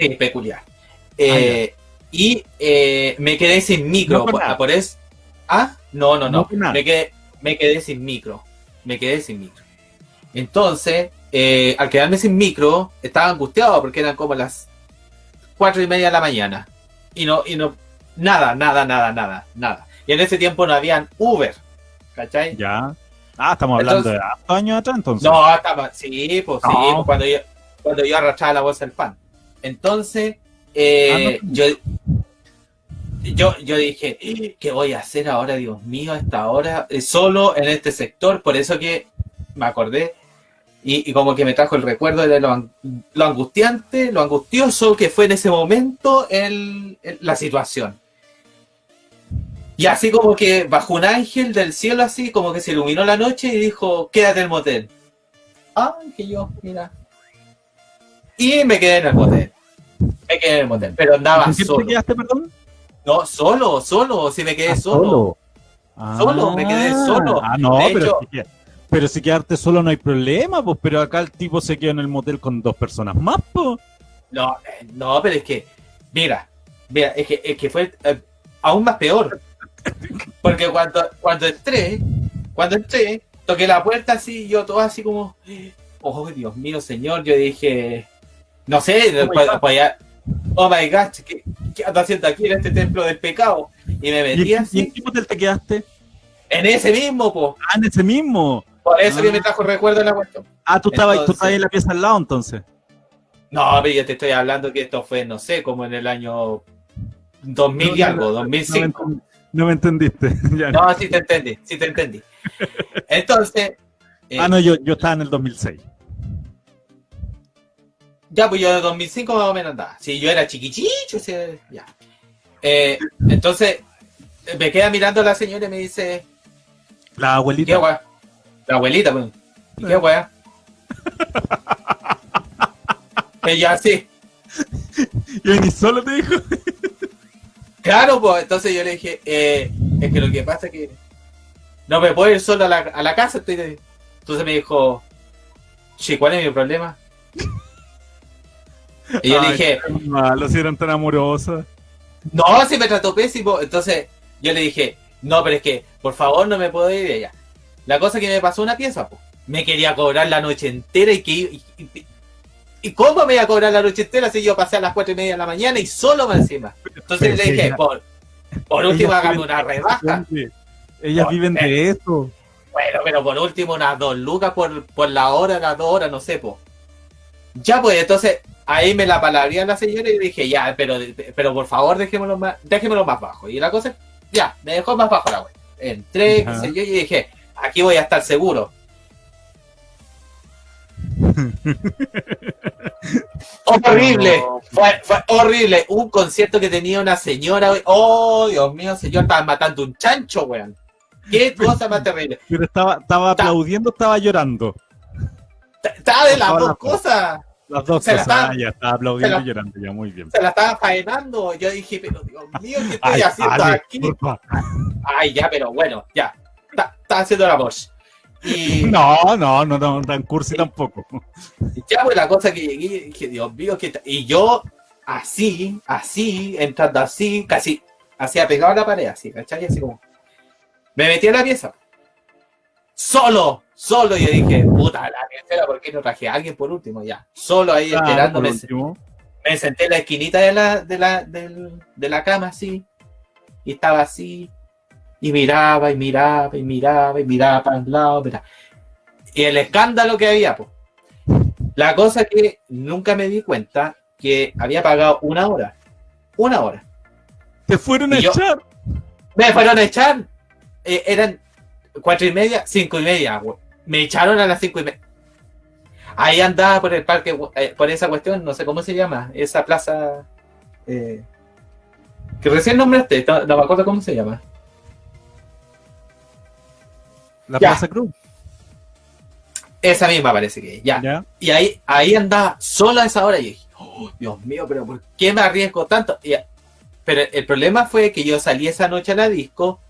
Sí, peculiar. Eh, y eh, me quedé sin micro. No por, por eso. Ah, no, no, No me, quedé, me quedé sin micro. Me quedé sin micro. Entonces, eh, al quedarme sin micro, estaba angustiado porque eran como las cuatro y media de la mañana. Y no, y no, nada, nada, nada, nada, nada. Y en ese tiempo no habían Uber. ¿Cachai? Ya. Ah, estamos hablando Entonces- de años atrás, entonces. No, estaba, sí, pues sí, pues, cuando yo, cuando yo arrastraba la bolsa del pan. Entonces, eh, Ah, no. yo, yo, yo dije, ¿qué voy a hacer ahora, Dios mío, a esta hora? Eh, Solo en este sector, por eso que me acordé. Y, y como que me trajo el recuerdo de lo, lo angustiante, lo angustioso que fue en ese momento el- el- la situación. Y así como que bajó un ángel del cielo, así como que se iluminó la noche y dijo, quédate en el motel. Ah, que yo, mira. Y me quedé en el motel. Me quedé en el motel, pero andaba ¿Con quién te solo. quedaste, perdón? No, solo, solo, si me quedé Ah, solo. Ah, Solo, me quedé solo. Ah, no, De pero, hecho- si pero si quedarte solo no hay problema, pues, pero acá el tipo se quedó en el motel con dos personas más, pues. No, eh, no, pero es que, mira, mira, es que, es que fue eh, aún más peor. Porque cuando, cuando entré, cuando entré, toqué la puerta así, yo todo así como, oh Dios mío, señor, yo dije, no sé, Oh my después ya, oh my God, ¿qué, qué ando haciendo aquí en este templo del pecado? Y me ¿Y, metí en- y así, en qué hotel te quedaste? en ese mismo, po. Ah, en ese mismo. Por eso Ah. que me trajo recuerdo de la cuestión. Ah, tú estabas, tú estabas en la pieza al lado entonces. No, pero yo te estoy hablando que esto fue, no sé, como en el año 2000 y algo, No me, 2005. No me entendiste. Ya. No, sí te entendí, sí te entendí. Entonces, eh, Ah, no, yo, yo estaba en el 2006. ya pues yo de 2005 más o menos andaba. Si yo era chiquichicho, sí, ya. Eh, entonces, eh, me queda mirando la señora y me dice, La ¿qué abuelita. weá? La abuelita, pues. ¿Y qué weá? Ella sí. Y ni solo te dijo. Claro, pues entonces yo le dije, eh, es que lo que pasa es que no me puedo ir solo a la, a la casa. Estoy Entonces me dijo, sí, ¿cuál es mi problema? Y yo le dije, malo, si eran tan amorosas. no, si me trató pésimo. Entonces yo le dije, no, pero es que, por favor, no me puedo ir de allá. La cosa que me pasó una pieza, pues, me quería cobrar la noche entera y que... Y, y- ¿Y cómo me iba a cobrar la noche entera si yo pasé a las cuatro y media de la mañana y solo más encima? Entonces Pero le dije, ella- por, por último, hágame una rebaja. Ellas viven de eso. Bueno, pero por último, unas dos lucas por, por la hora, las dos horas, no sé, po. Ya, pues, entonces, ahí me la palabría la señora y dije, ya, pero, pero por favor, dejémoslo más, dejémoslo más bajo. Y la cosa, es, ya, me dejó más bajo la web. Entré, qué sé yo, y dije, aquí voy a estar seguro. Horrible, No. fue, fue horrible. Un concierto que tenía una señora, oh, Dios mío, señor, estaba matando un chancho, weón. Qué cosa más terrible. Pero estaba, estaba Ta- aplaudiendo, estaba llorando. Estaba de las dos la- cosas. Las dos Se la cosas. estaba- Ah, ya estaba aplaudiendo la- y llorando. Ya, muy bien. se la estaba faenando. Yo dije, pero Dios mío, ¿qué estoy Ay, haciendo Ale, aquí? Ay, ya, pero bueno, ya. Está haciendo la voz. Y No, no, no, no, tan cursi tampoco. ya, pues la cosa que llegué, dije, Dios mío, ¿qué tal? Y yo, así, así, entrando así, casi, así apegado a la pared, así, ¿cachai? Así como. Me metí a la pieza. Solo, solo. Y yo dije, puta, la tercera, ¿por qué no traje a alguien por último? Ya, solo ahí Ah, esperándome. me senté en la esquinita de la, de la, del- de la cama así, y estaba así, y miraba, y miraba, y miraba, y miraba para un lado, mira. Y el escándalo que había, pues. La cosa que nunca me di cuenta que había pagado una hora. Una hora. Te fueron a yo- echar. Me fueron a echar. Eh, eran cuatro y media, cinco y media. Me echaron a las cinco y media. Ahí andaba por el parque, eh, por esa cuestión, no sé cómo se llama, esa plaza eh, que recién nombraste, no, no me acuerdo cómo se llama. La Ya. Plaza Cruz. Esa misma parece que, ya. ¿Ya? Y ahí, ahí andaba solo a esa hora y dije, "Oh, Dios mío, pero ¿por qué me arriesgo tanto? Y- pero el problema fue que yo salí esa noche a la disco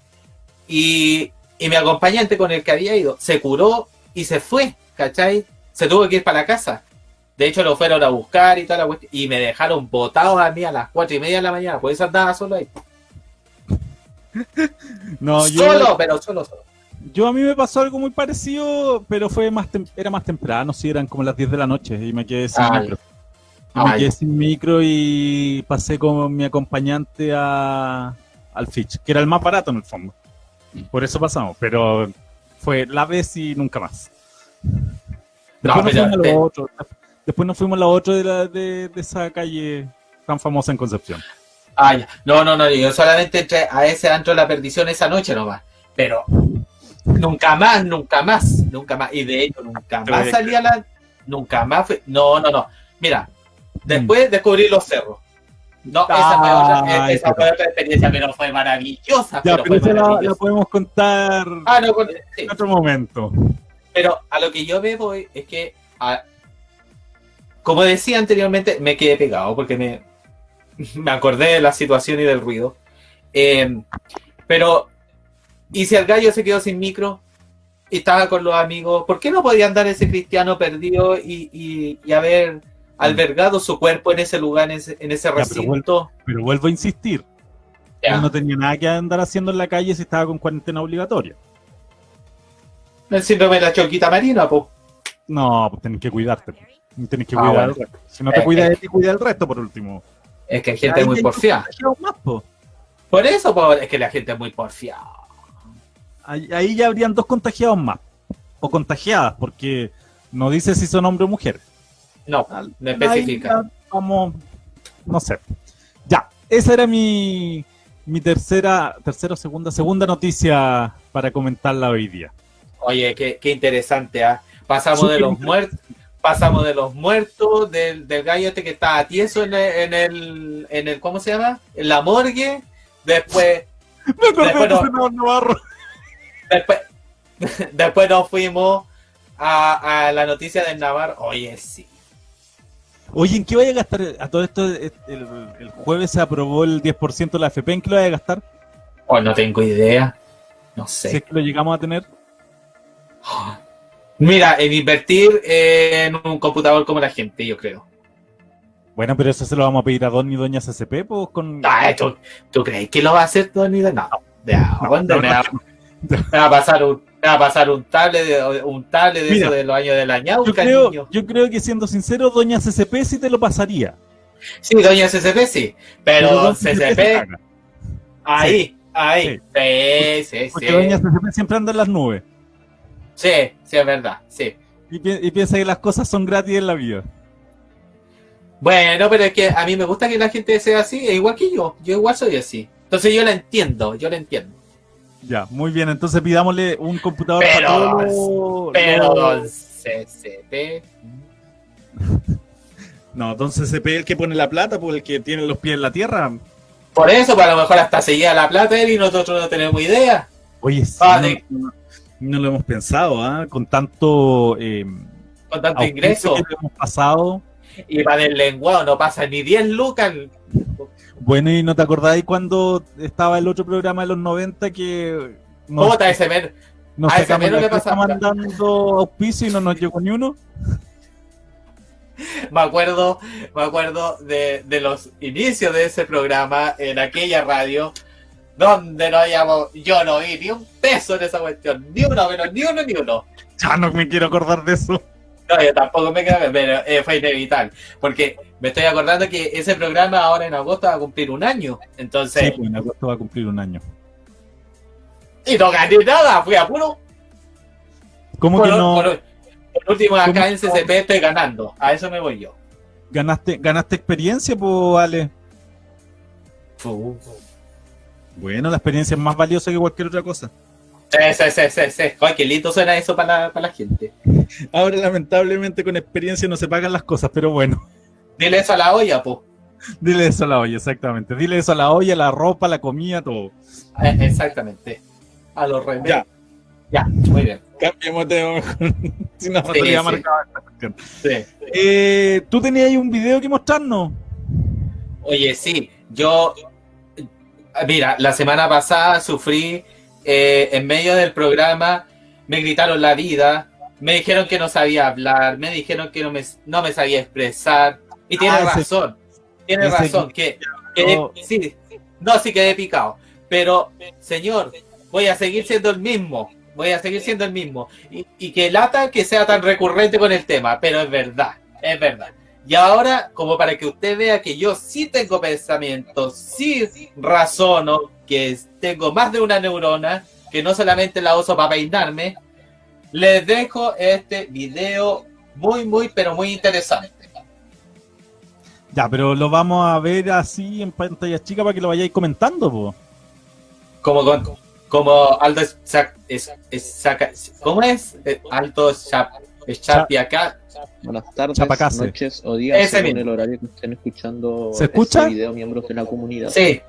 y, y mi acompañante con el que había ido se curó y se fue, ¿cachai? Se tuvo que ir para la casa. De hecho, lo fueron a buscar y toda la cuestión. Y me dejaron botado a mí a las cuatro y media de la mañana. Por eso andaba solo ahí. No, yo, solo, pero solo, solo. Yo a mí me pasó algo muy parecido, pero fue más era más temprano, sí, eran como las 10 de la noche y me quedé sin Ah, micro. Y Ah, me quedé sin micro y pasé con mi acompañante a, al Fitch, que era el más barato en el fondo. Por eso pasamos, pero fue la vez y nunca más. Después, nos, fuimos a lo otro, después nos fuimos a la otra de, la, de, de esa calle tan famosa en Concepción. Ah, ya. No, no, no, yo solamente entré a ese antro de la perdición esa noche nomás. Pero nunca más, nunca más, nunca más. Y de hecho, nunca más voy a salí a la. Nunca más fue. No, no, no. Mira, después descubrí los cerros. No, esa fue otra, Ay, esa fue otra experiencia, pero fue maravillosa. Ya, pero pero fue esa la, podemos contar Ah, no, con- sí. en otro momento. Pero a lo que yo me voy es que, a- como decía anteriormente, me quedé pegado porque me, me acordé de la situación y del ruido. Eh, pero, ¿y si el gallo se quedó sin micro y estaba con los amigos? ¿Por qué no podía andar ese cristiano perdido y, y- y haber albergado su cuerpo en ese lugar, en ese, en ese pero recinto? Pero vuelvo a insistir, Ya. él no tenía nada que andar haciendo en la calle si estaba con cuarentena obligatoria. El síndrome de la choquita marina, po. No, pues tenés que cuidarte. Tenés que Ah, cuidar bueno. al resto. Si no te Eh, cuidas eh. de ti, cuida el resto por último. Es que hay gente Ahí muy porfiada. Por eso, po, es que la gente es muy porfiada. Ahí, ahí ya habrían dos contagiados más. O contagiadas, porque no dice si son hombre o mujer. No, no especifica. Vamos, no sé. Ya, esa era mi, mi tercera, tercera o segunda, segunda noticia para comentarla hoy día. Oye, qué, qué interesante, ¿ah? Pasamos de los muertos, pasamos de los muertos, del, del gallo este que estaba tieso en el, en el, en el, ¿cómo se llama? En la morgue. Después, Me acordé Después de no- Navarro. Después, después nos fuimos a, a la noticia del Navarro. Oye, sí. Oye, ¿en qué vaya a gastar? A todo esto, el, el jueves se aprobó el 10% de la FP. ¿En qué lo vaya a gastar? Oh, no tengo idea. No Si sé. es que lo llegamos a tener. Mira, en invertir en un computador como la gente, yo creo. Bueno, pero eso se lo vamos a pedir a Don y Doña CCP, pues con. Ay, ¿tú, tú crees que lo va a hacer Tony? No, ¿de No, me, no. Va, me va a pasar un, me va a pasar un tablet de, un tablet de Mira, eso de los años de la Yo ñauca, creo, niño? yo creo que siendo sincero, Doña CCP sí te lo pasaría. Sí, doña CCP sí, pero, CCP, ahí, ahí, sí, sí, Porque sí, Doña CCP siempre anda en las nubes. sí, sí, es verdad, sí. Y, pi- y piensa que las cosas son gratis en la vida. Bueno, pero es que a mí me gusta que la gente sea así, igual que yo, yo igual soy así. Entonces yo la entiendo, yo la entiendo. Ya, muy bien. Entonces pidámosle un computador Pero- para todos los- Pero don CCP, No, don CCP es el que pone la plata, pues el que tiene los pies en la tierra. por eso, para lo mejor hasta se lleva la plata él y nosotros no tenemos idea. Oye, sí, Ah, no, lo hemos pensado, ¿ah? Con tanto eh, Con tanto ingreso. que hemos pasado. Y para el lenguado no pasa ni 10 lucas. Bueno, ¿y no te acordáis cuando estaba el otro programa de los 90 que nos, ¿Cómo está ese men? nos a ese le pasa- mandando auspicio y no nos llegó ni uno? Me acuerdo, me acuerdo de, de los inicios de ese programa en aquella radio donde no habíamos, yo no vi ni un peso en esa cuestión, ni uno, pero ni uno, ni uno. Ya no me quiero acordar de eso. No, yo tampoco me quedé, pero eh, fue inevitable. Porque me estoy acordando que ese programa ahora en agosto va a cumplir un año. Entonces, Sí, pues en agosto va a cumplir un año. y no gané nada, fui a puro. ¿Cómo Por, que no por- por último, acá ¿Cómo en CCP estoy ganando. A eso me voy yo. ganaste ganaste experiencia, pues Ale? Bueno, la experiencia es más valiosa que cualquier otra cosa. Sí, sí, sí, sí. Ay, qué lindo suena eso para la, para la gente. Ahora, lamentablemente, con experiencia no se pagan las cosas, pero bueno. Dile eso a la olla, pues. Dile eso a la olla, exactamente. Dile eso a la olla, la ropa, la comida, todo. Eh, Exactamente. A los remedios. Ya. Ya, muy bien. Cambiemos de si no, Sí, sí. marcada esta cuestión. Sí. Eh, ¿Tú tenías ahí un video que mostrarnos? Oye, sí, yo, mira, la semana pasada sufrí eh, en medio del programa, me gritaron la vida, me dijeron que no sabía hablar, me dijeron que no me, no me sabía expresar, y tiene Ah, razón, tiene razón, que, que- no. sí, no, sí quedé picado, pero, señor, voy a seguir siendo el mismo, voy a seguir siendo el mismo, y, y que lata que sea tan recurrente con el tema, pero es verdad, es verdad. Y ahora, como para que usted vea que yo sí tengo pensamientos, sí razono, que tengo más de una neurona, que no solamente la uso para peinarme, les dejo este video muy, muy, pero muy interesante. Ya, pero lo vamos a ver así en pantalla chica para que lo vayáis comentando, po. Como con, como Aldo es- es- Saca- ¿cómo es? Eh, Aldo Chap, Chapi acá. Buenas tardes, Chapacase. noches o días, Ese según mismo. el horario que estén escuchando ¿Se escucha? este video, miembros de la comunidad. Sí,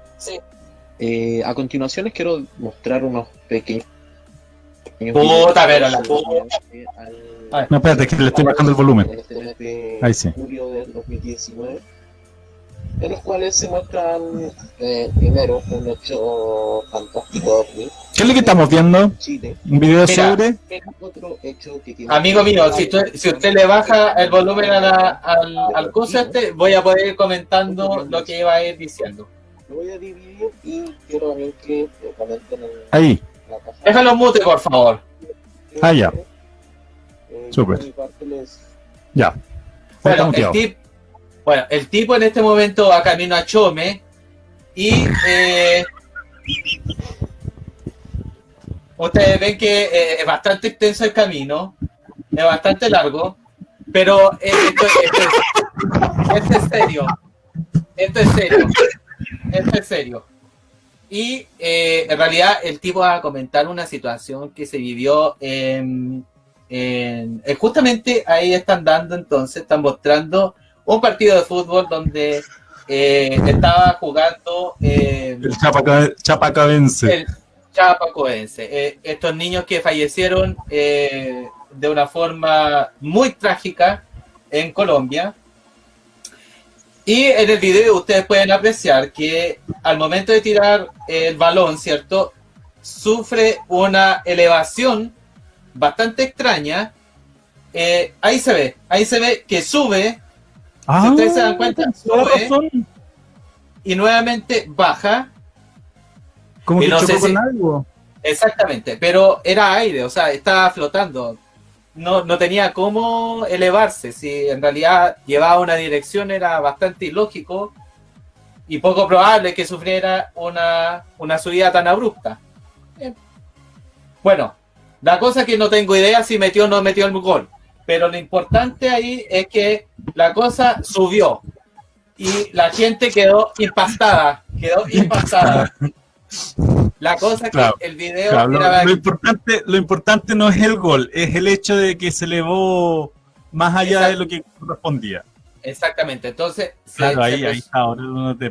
Eh, a continuación les quiero mostrar unos pequeños... Puta, pero la al- Ay. No, espérate, que le estoy bajando el volumen. Este de Ahí sí. julio del 2019, en los cuales se muestran eh, primero un hecho fantástico ¿Qué es lo que estamos viendo? Chile, ¿Un video Mira. sobre? otro hecho que tiene amigo mío, si, tú- si usted le baja el volumen a la- al, al coso este, voy a poder ir comentando lo que iba a ir diciendo. Lo voy a dividir y quiero también que comenten en Ahí. la caja. Déjalo mute, por favor. Ah, ya. Eh, Súper. les- Ya. Bueno, el, tip- bueno, el tipo en este momento va camino a Chome y eh, ustedes ven que eh, es bastante extenso el camino, es bastante largo, pero eh, esto, esto es, esto es serio, esto es serio, esto es serio. Y eh, en realidad el tipo va a comentar una situación que se vivió en, en- eh, justamente ahí están dando entonces, están mostrando un partido de fútbol donde eh, estaba jugando eh, El Chapaca- Chapacabense. el Chapacoense. Eh, estos niños que fallecieron eh, de una forma muy trágica en Colombia. Y en el video ustedes pueden apreciar que al momento de tirar el balón, ¿cierto? Sufre una elevación bastante extraña. Eh, ahí se ve, ahí se ve que sube Ah, si ustedes se dan cuenta, sube. y nuevamente baja. Como Y que no chocó con si- algo. Exactamente, pero era aire, o sea, estaba flotando. No, no tenía cómo elevarse. Si en realidad llevaba una dirección, era bastante ilógico y poco probable que sufriera una, una subida tan abrupta. Bueno, la cosa es que no tengo idea si metió o no metió el gol, pero lo importante ahí es que la cosa subió y la gente quedó impactada, quedó impactada. La cosa es que el video Claro, lo, lo importante, lo importante no es el gol, es el hecho de que se elevó más allá Exacto. de lo que correspondía. Exactamente, entonces se, Claro, se ahí, pres- ahí está, ahora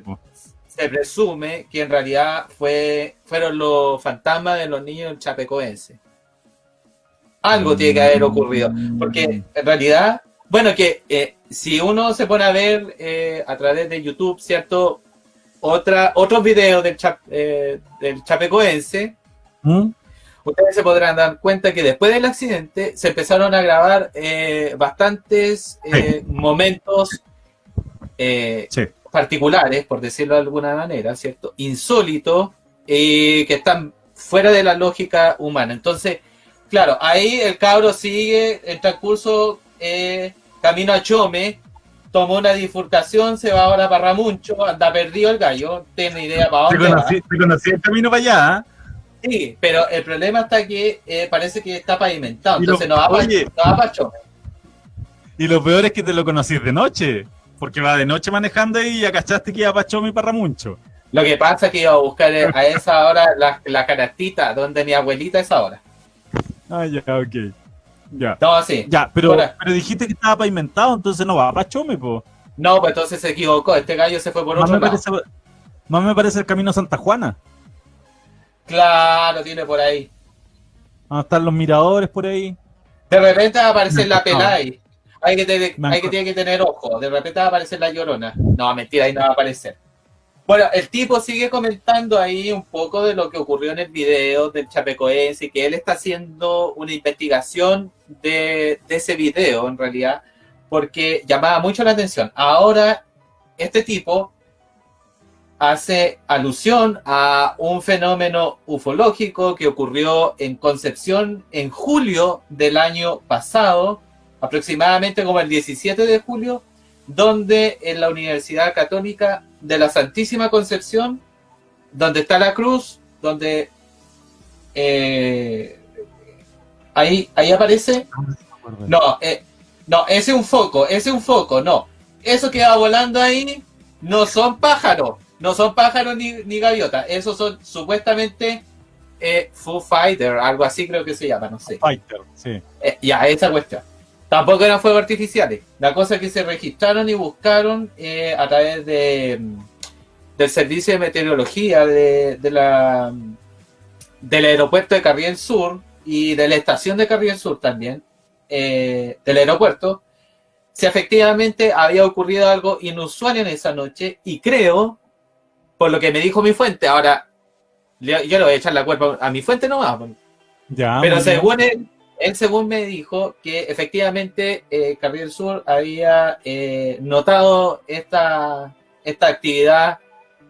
po. se presume que en realidad fue, fueron los fantasmas de los niños chapecoenses. Algo tiene que haber ocurrido, porque en realidad, bueno, que eh, si uno se pone a ver eh, a través de YouTube, ¿cierto? Otra, otros videos del, chap- eh, del chapecoense, ¿Mm? ustedes se podrán dar cuenta que después del accidente se empezaron a grabar eh, bastantes eh, momentos eh, Sí. particulares, por decirlo de alguna manera, ¿cierto? Insólitos, que están fuera de la lógica humana. Entonces, claro, ahí el cabro sigue el transcurso eh, camino a Chome, tomó una bifurcación, se va ahora para Ramuncho, anda perdido el gallo, tiene idea para Te dónde va. conocí, te conocí el camino para allá, ¿eh? Sí, pero el problema está que eh, parece que está pavimentado, Y lo- entonces no va para oye. no va pa' Chome. Y lo peor es que te lo conocís de noche, porque va de noche manejando y ya cachaste que iba para Chomi y para Ramuncho. Lo que pasa es que iba a buscar eh, a esa hora la, la canastita donde mi abuelita es ahora. Ah, ya, ok. Ya. No, sí. Ya, pero, pero dijiste que estaba pavimentado, entonces no va para Chomi, po. No, pues entonces se equivocó. Este gallo se fue por Más otro me, lado. parece, más me parece el camino Santa Juana. Claro, tiene por ahí. Van a estar los miradores por ahí. De repente va a aparecer la. Pelay. Hay que, tener, hay que, tiene que tener ojo. De repente va a aparecer la llorona. No, mentira, ahí no va a aparecer. Bueno, el tipo sigue comentando ahí un poco de lo que ocurrió en el video del Chapecoense y que él está haciendo una investigación de, de ese video en realidad, porque llamaba mucho la atención. Ahora, este tipo hace alusión a un fenómeno ufológico que ocurrió en Concepción en julio del año pasado, aproximadamente como el 17 de julio, donde en la Universidad Católica de la Santísima Concepción, donde está la cruz, donde eh, ahí, ahí aparece, no, eh, no, ese es un foco, ese es un foco, no. Eso que va volando ahí no son pájaros, no son pájaros ni, ni gaviotas, esos son supuestamente eh, Foo Fighter, algo así creo que se llama, no sé. Fighter, sí. Eh, ya, esa cuestión. Tampoco eran fuegos artificiales. La cosa es que se registraron y buscaron eh, a través de, mm, del servicio de meteorología de, de la, mm, del aeropuerto de Carriel Sur y de la estación de Carriel Sur también, eh, del aeropuerto, si efectivamente había ocurrido algo inusual en esa noche y creo, por lo que me dijo mi fuente, ahora yo le voy a echar la culpa a mi fuente nomás, Ya, pero según él, él según me dijo que efectivamente eh, Carriel Sur había eh, notado esta, esta actividad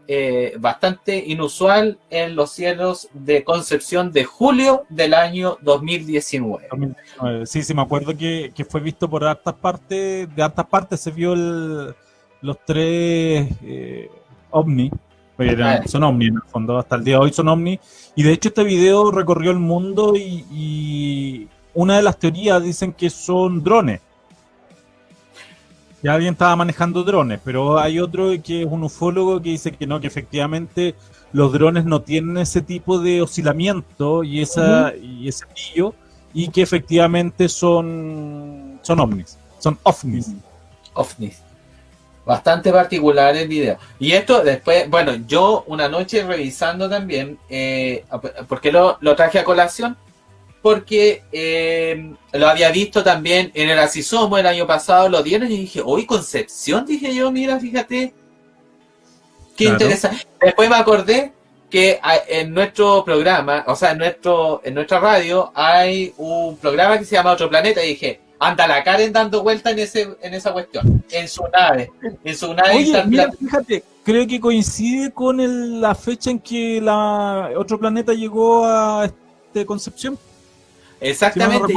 eh, bastante inusual en los cielos de Concepción de julio del año 2019. 2019. Sí, sí, me acuerdo que, que fue visto por hartas partes, de hartas partes se vio el, los tres eh, ovni, eran- Ah. son ovni en el fondo, hasta el día de hoy son ovni, y de hecho este video recorrió el mundo y, y una de las teorías dicen que son drones. Ya alguien estaba manejando drones, pero hay otro que es un ufólogo que dice que no, que efectivamente los drones no tienen ese tipo de oscilamiento y esa y ese brillo y que efectivamente son son ovnis, son ovnis. ovnis. Bastante particular el video. Y esto después, bueno, yo una noche revisando también, eh, ¿por qué lo, lo traje a colación? Porque eh, lo había visto también en el Así Somos el año pasado, lo dieron y dije, hoy Concepción, dije yo, mira, fíjate, qué Claro. interesante. Después me acordé que en nuestro programa, o sea, en, nuestro, en nuestra radio, hay un programa que se llama Otro Planeta y dije, anda la Karen dando vuelta en, ese, en esa cuestión, en su nave, en su nave Oye, mira, fíjate, creo que coincide con el- la fecha en que la otro planeta llegó a este Concepción. Si mal no Exactamente,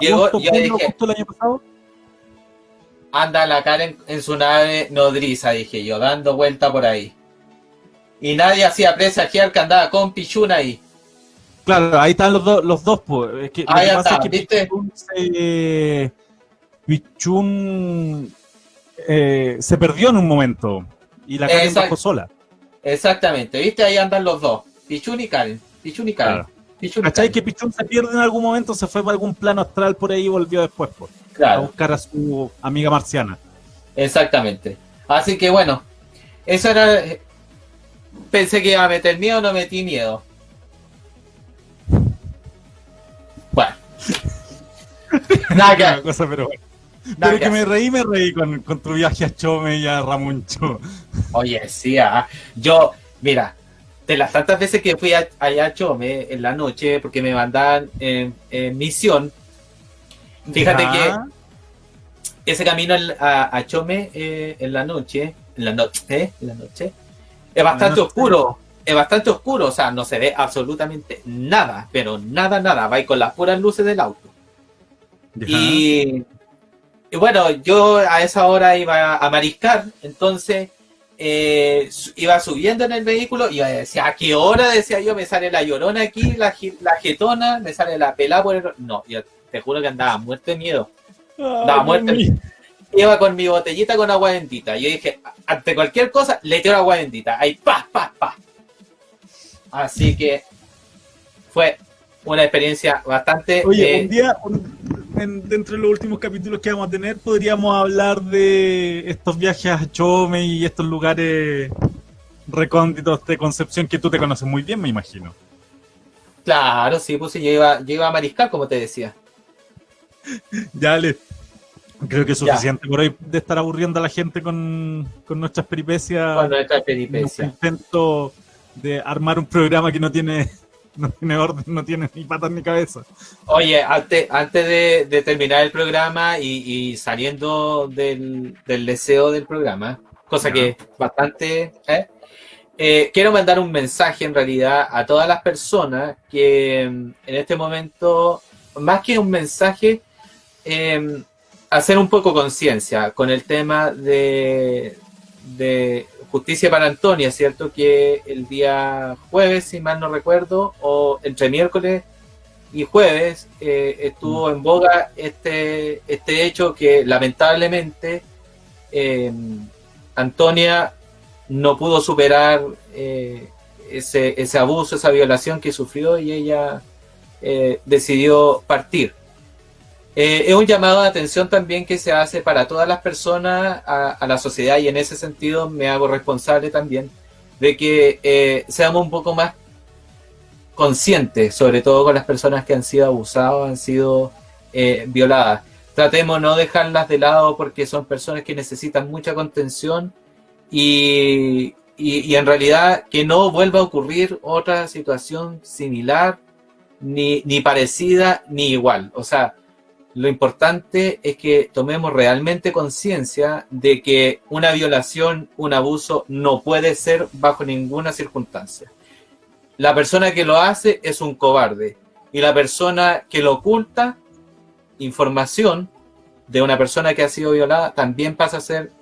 yo, Agosto, yo julio, dije- agosto del año pasado. anda la Karen en su nave nodriza, dije yo, dando vuelta por ahí. Y nadie hacía presagiar que andaba con Pichun ahí. Claro, ahí están los, dos los dos. Pues. Es que, lo Ahí pasa es que ¿viste? Pichun se, Pichun, eh, se perdió en un momento y la Karen Exacto. bajó sola. Exactamente, ¿viste? Ahí andan los dos, Pichun y Karen. Pichun y Karen. Claro. Pichun ¿Cachai? Que Pichun se pierde en algún momento, se fue para algún plano astral por ahí y volvió después a Claro, buscar a su amiga marciana. exactamente. Así que bueno, eso era. Pensé que iba a meter miedo, no metí miedo. Bueno. Nada que- cosa, pero bueno. nada Pero que que me reí, me reí con, con tu viaje a Chome y a Ramuncho. Oye, sí, ah, yo, mira, de las tantas veces que fui a- allá a Chome en la noche, porque me mandaban en, en misión, fíjate Ya. que ese camino a, a Chome eh, en la noche, en la noche, ¿eh? en la noche, es bastante noche. oscuro, es bastante oscuro, o sea, no se ve absolutamente nada, pero nada, nada, va con las puras luces del auto. Y, y bueno, yo a esa hora iba a mariscar, entonces eh, iba subiendo en el vehículo y decía, ¿a qué hora? Decía yo, me sale la llorona aquí, la, la jetona, me sale la pelada por el... No, yo te juro que andaba muerto de miedo. Ay, muerte. Dios mío. Iba con mi botellita con agua bendita. Yo dije, ante cualquier cosa, le tiro agua bendita. Ahí, pa, pa, pa. Así que fue una experiencia bastante... Oye, eh, un día, un- en- dentro de los últimos capítulos que vamos a tener, podríamos hablar de estos viajes a Chome y estos lugares recónditos de Concepción que tú te conoces muy bien, me imagino. Claro, sí, pues yo iba, yo iba a mariscar, como te decía. Ya, le, creo que es suficiente por hoy de estar aburriendo a la gente con, con nuestras peripecias. Con nuestra nuestro peripecia. intento de armar un programa que no tiene, no tiene orden, no tiene ni patas ni cabeza. Oye, antes, antes de, de terminar el programa y, y saliendo del, del deseo del programa, cosa que es bastante... ¿eh? Eh, quiero mandar un mensaje en realidad a todas las personas que mm, en este momento, más que un mensaje, eh, hacer un poco conciencia con el tema de, de justicia para Antonia, ¿cierto? Que el día jueves, si mal no recuerdo, o entre miércoles y jueves eh, estuvo en boga este, este hecho que lamentablemente eh, Antonia no pudo superar eh, ese, ese abuso, esa violación que sufrió y ella eh, decidió partir. Eh, es un llamado de atención también que se hace para todas las personas, a, a la sociedad, y en ese sentido me hago responsable también de que eh, seamos un poco más conscientes, sobre todo con las personas que han sido abusadas, han sido eh, violadas. Tratemos no dejarlas de lado porque son personas que necesitan mucha contención y, y, y en realidad que no vuelva a ocurrir otra situación similar, ni, ni parecida, ni igual. O sea, Lo importante es que tomemos realmente conciencia de que una violación, un abuso, no puede ser bajo ninguna circunstancia. La persona que lo hace es un cobarde y la persona que lo oculta información de una persona que ha sido violada también pasa a ser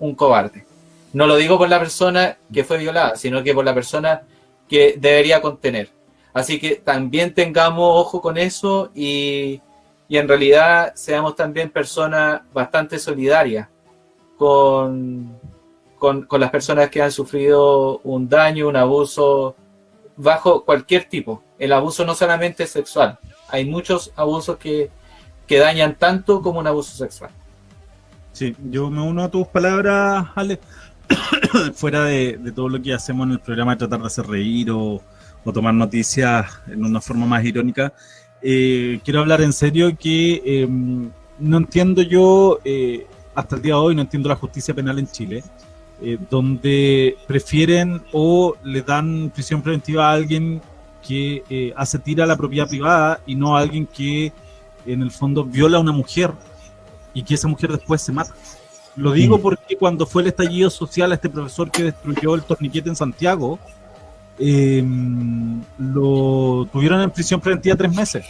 un cobarde. No lo digo por la persona que fue violada, sino que por la persona que debería contener. Así que también tengamos ojo con eso y y en realidad seamos también personas bastante solidarias con, con, las personas que han sufrido un daño, un abuso bajo cualquier tipo. El abuso no solamente es sexual, hay muchos abusos que, dañan tanto como un abuso sexual. Sí, yo me uno a tus palabras, Ale. Fuera de, todo lo que hacemos en el programa de tratar de hacer reír o, o tomar noticias en una forma más irónica, eh, quiero hablar en serio que em, no entiendo yo, eh, hasta el día de hoy, no entiendo la justicia penal en Chile, eh, donde prefieren o le dan prisión preventiva a alguien que hace tira a la propiedad privada y no a alguien que en el fondo viola a una mujer y que esa mujer después se mata. Lo digo mm. porque cuando fue el estallido social a este profesor que destruyó el torniquete en Santiago, eh, lo tuvieron en prisión preventiva tres meses.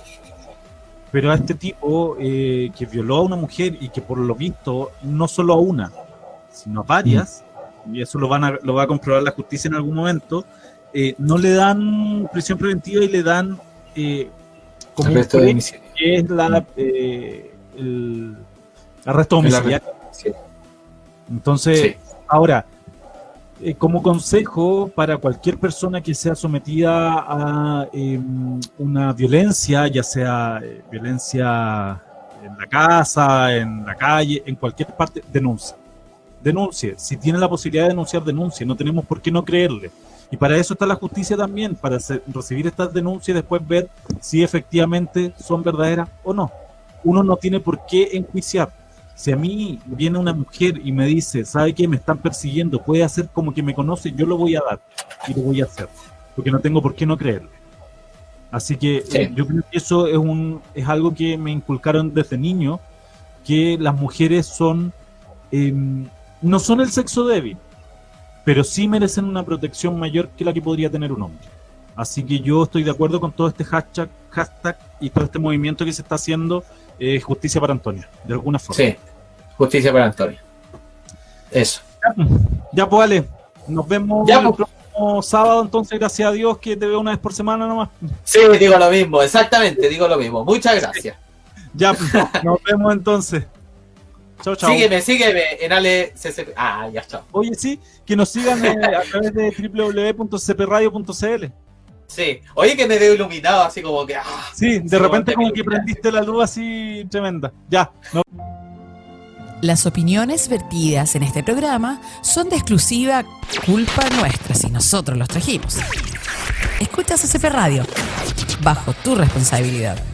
Pero a este tipo eh, que violó a una mujer y que por lo visto no solo a una, sino a varias, y eso lo, van a, lo va a comprobar la justicia en algún momento, eh, no le dan prisión preventiva y le dan eh, como arresto que es la, el arresto domiciliario. Entonces, ahora, eh, como consejo para cualquier persona que sea sometida a em, una violencia, ya sea eh, violencia en la casa, en la calle, en cualquier parte, denuncie. Denuncie. Si tiene la posibilidad de denunciar, denuncie. No tenemos por qué no creerle. Y para eso está la justicia también, para recibir estas denuncias y después ver si efectivamente son verdaderas o no. Uno no tiene por qué enjuiciar si a mí viene una mujer y me dice, ¿sabe qué? Me están persiguiendo, puede hacer como que me conoce, yo lo voy a dar y lo voy a hacer, porque no tengo por qué no creerle. Así que eh, yo creo que eso es, un, es algo que me inculcaron desde niño, que las mujeres son, em, no son el sexo débil, pero sí merecen una protección mayor que la que podría tener un hombre. Así que yo estoy de acuerdo con todo este hashtag, hashtag y todo este movimiento que se está haciendo, eh, justicia para Antonia, de alguna forma. Sí. Justicia para Antonio. Eso. Ya, pues, vale. Nos vemos el pues. próximo sábado, entonces, gracias a Dios que te veo una vez por semana nomás. Sí, digo lo mismo, exactamente, digo lo mismo. Muchas gracias. Ya, pues, nos vemos entonces. Chao, chao. Sígueme, sígueme en Ale Ah, ya está. Oye, sí, que nos sigan eh, a través de www.cpradio.cl. Sí, oye que me veo iluminado así como que. Ah, sí, de repente como que prendiste la luz así tremenda. Ya, no. Las opiniones vertidas en este programa son de exclusiva culpa nuestra si nosotros los trajimos. Escucha CCP Radio, bajo tu responsabilidad.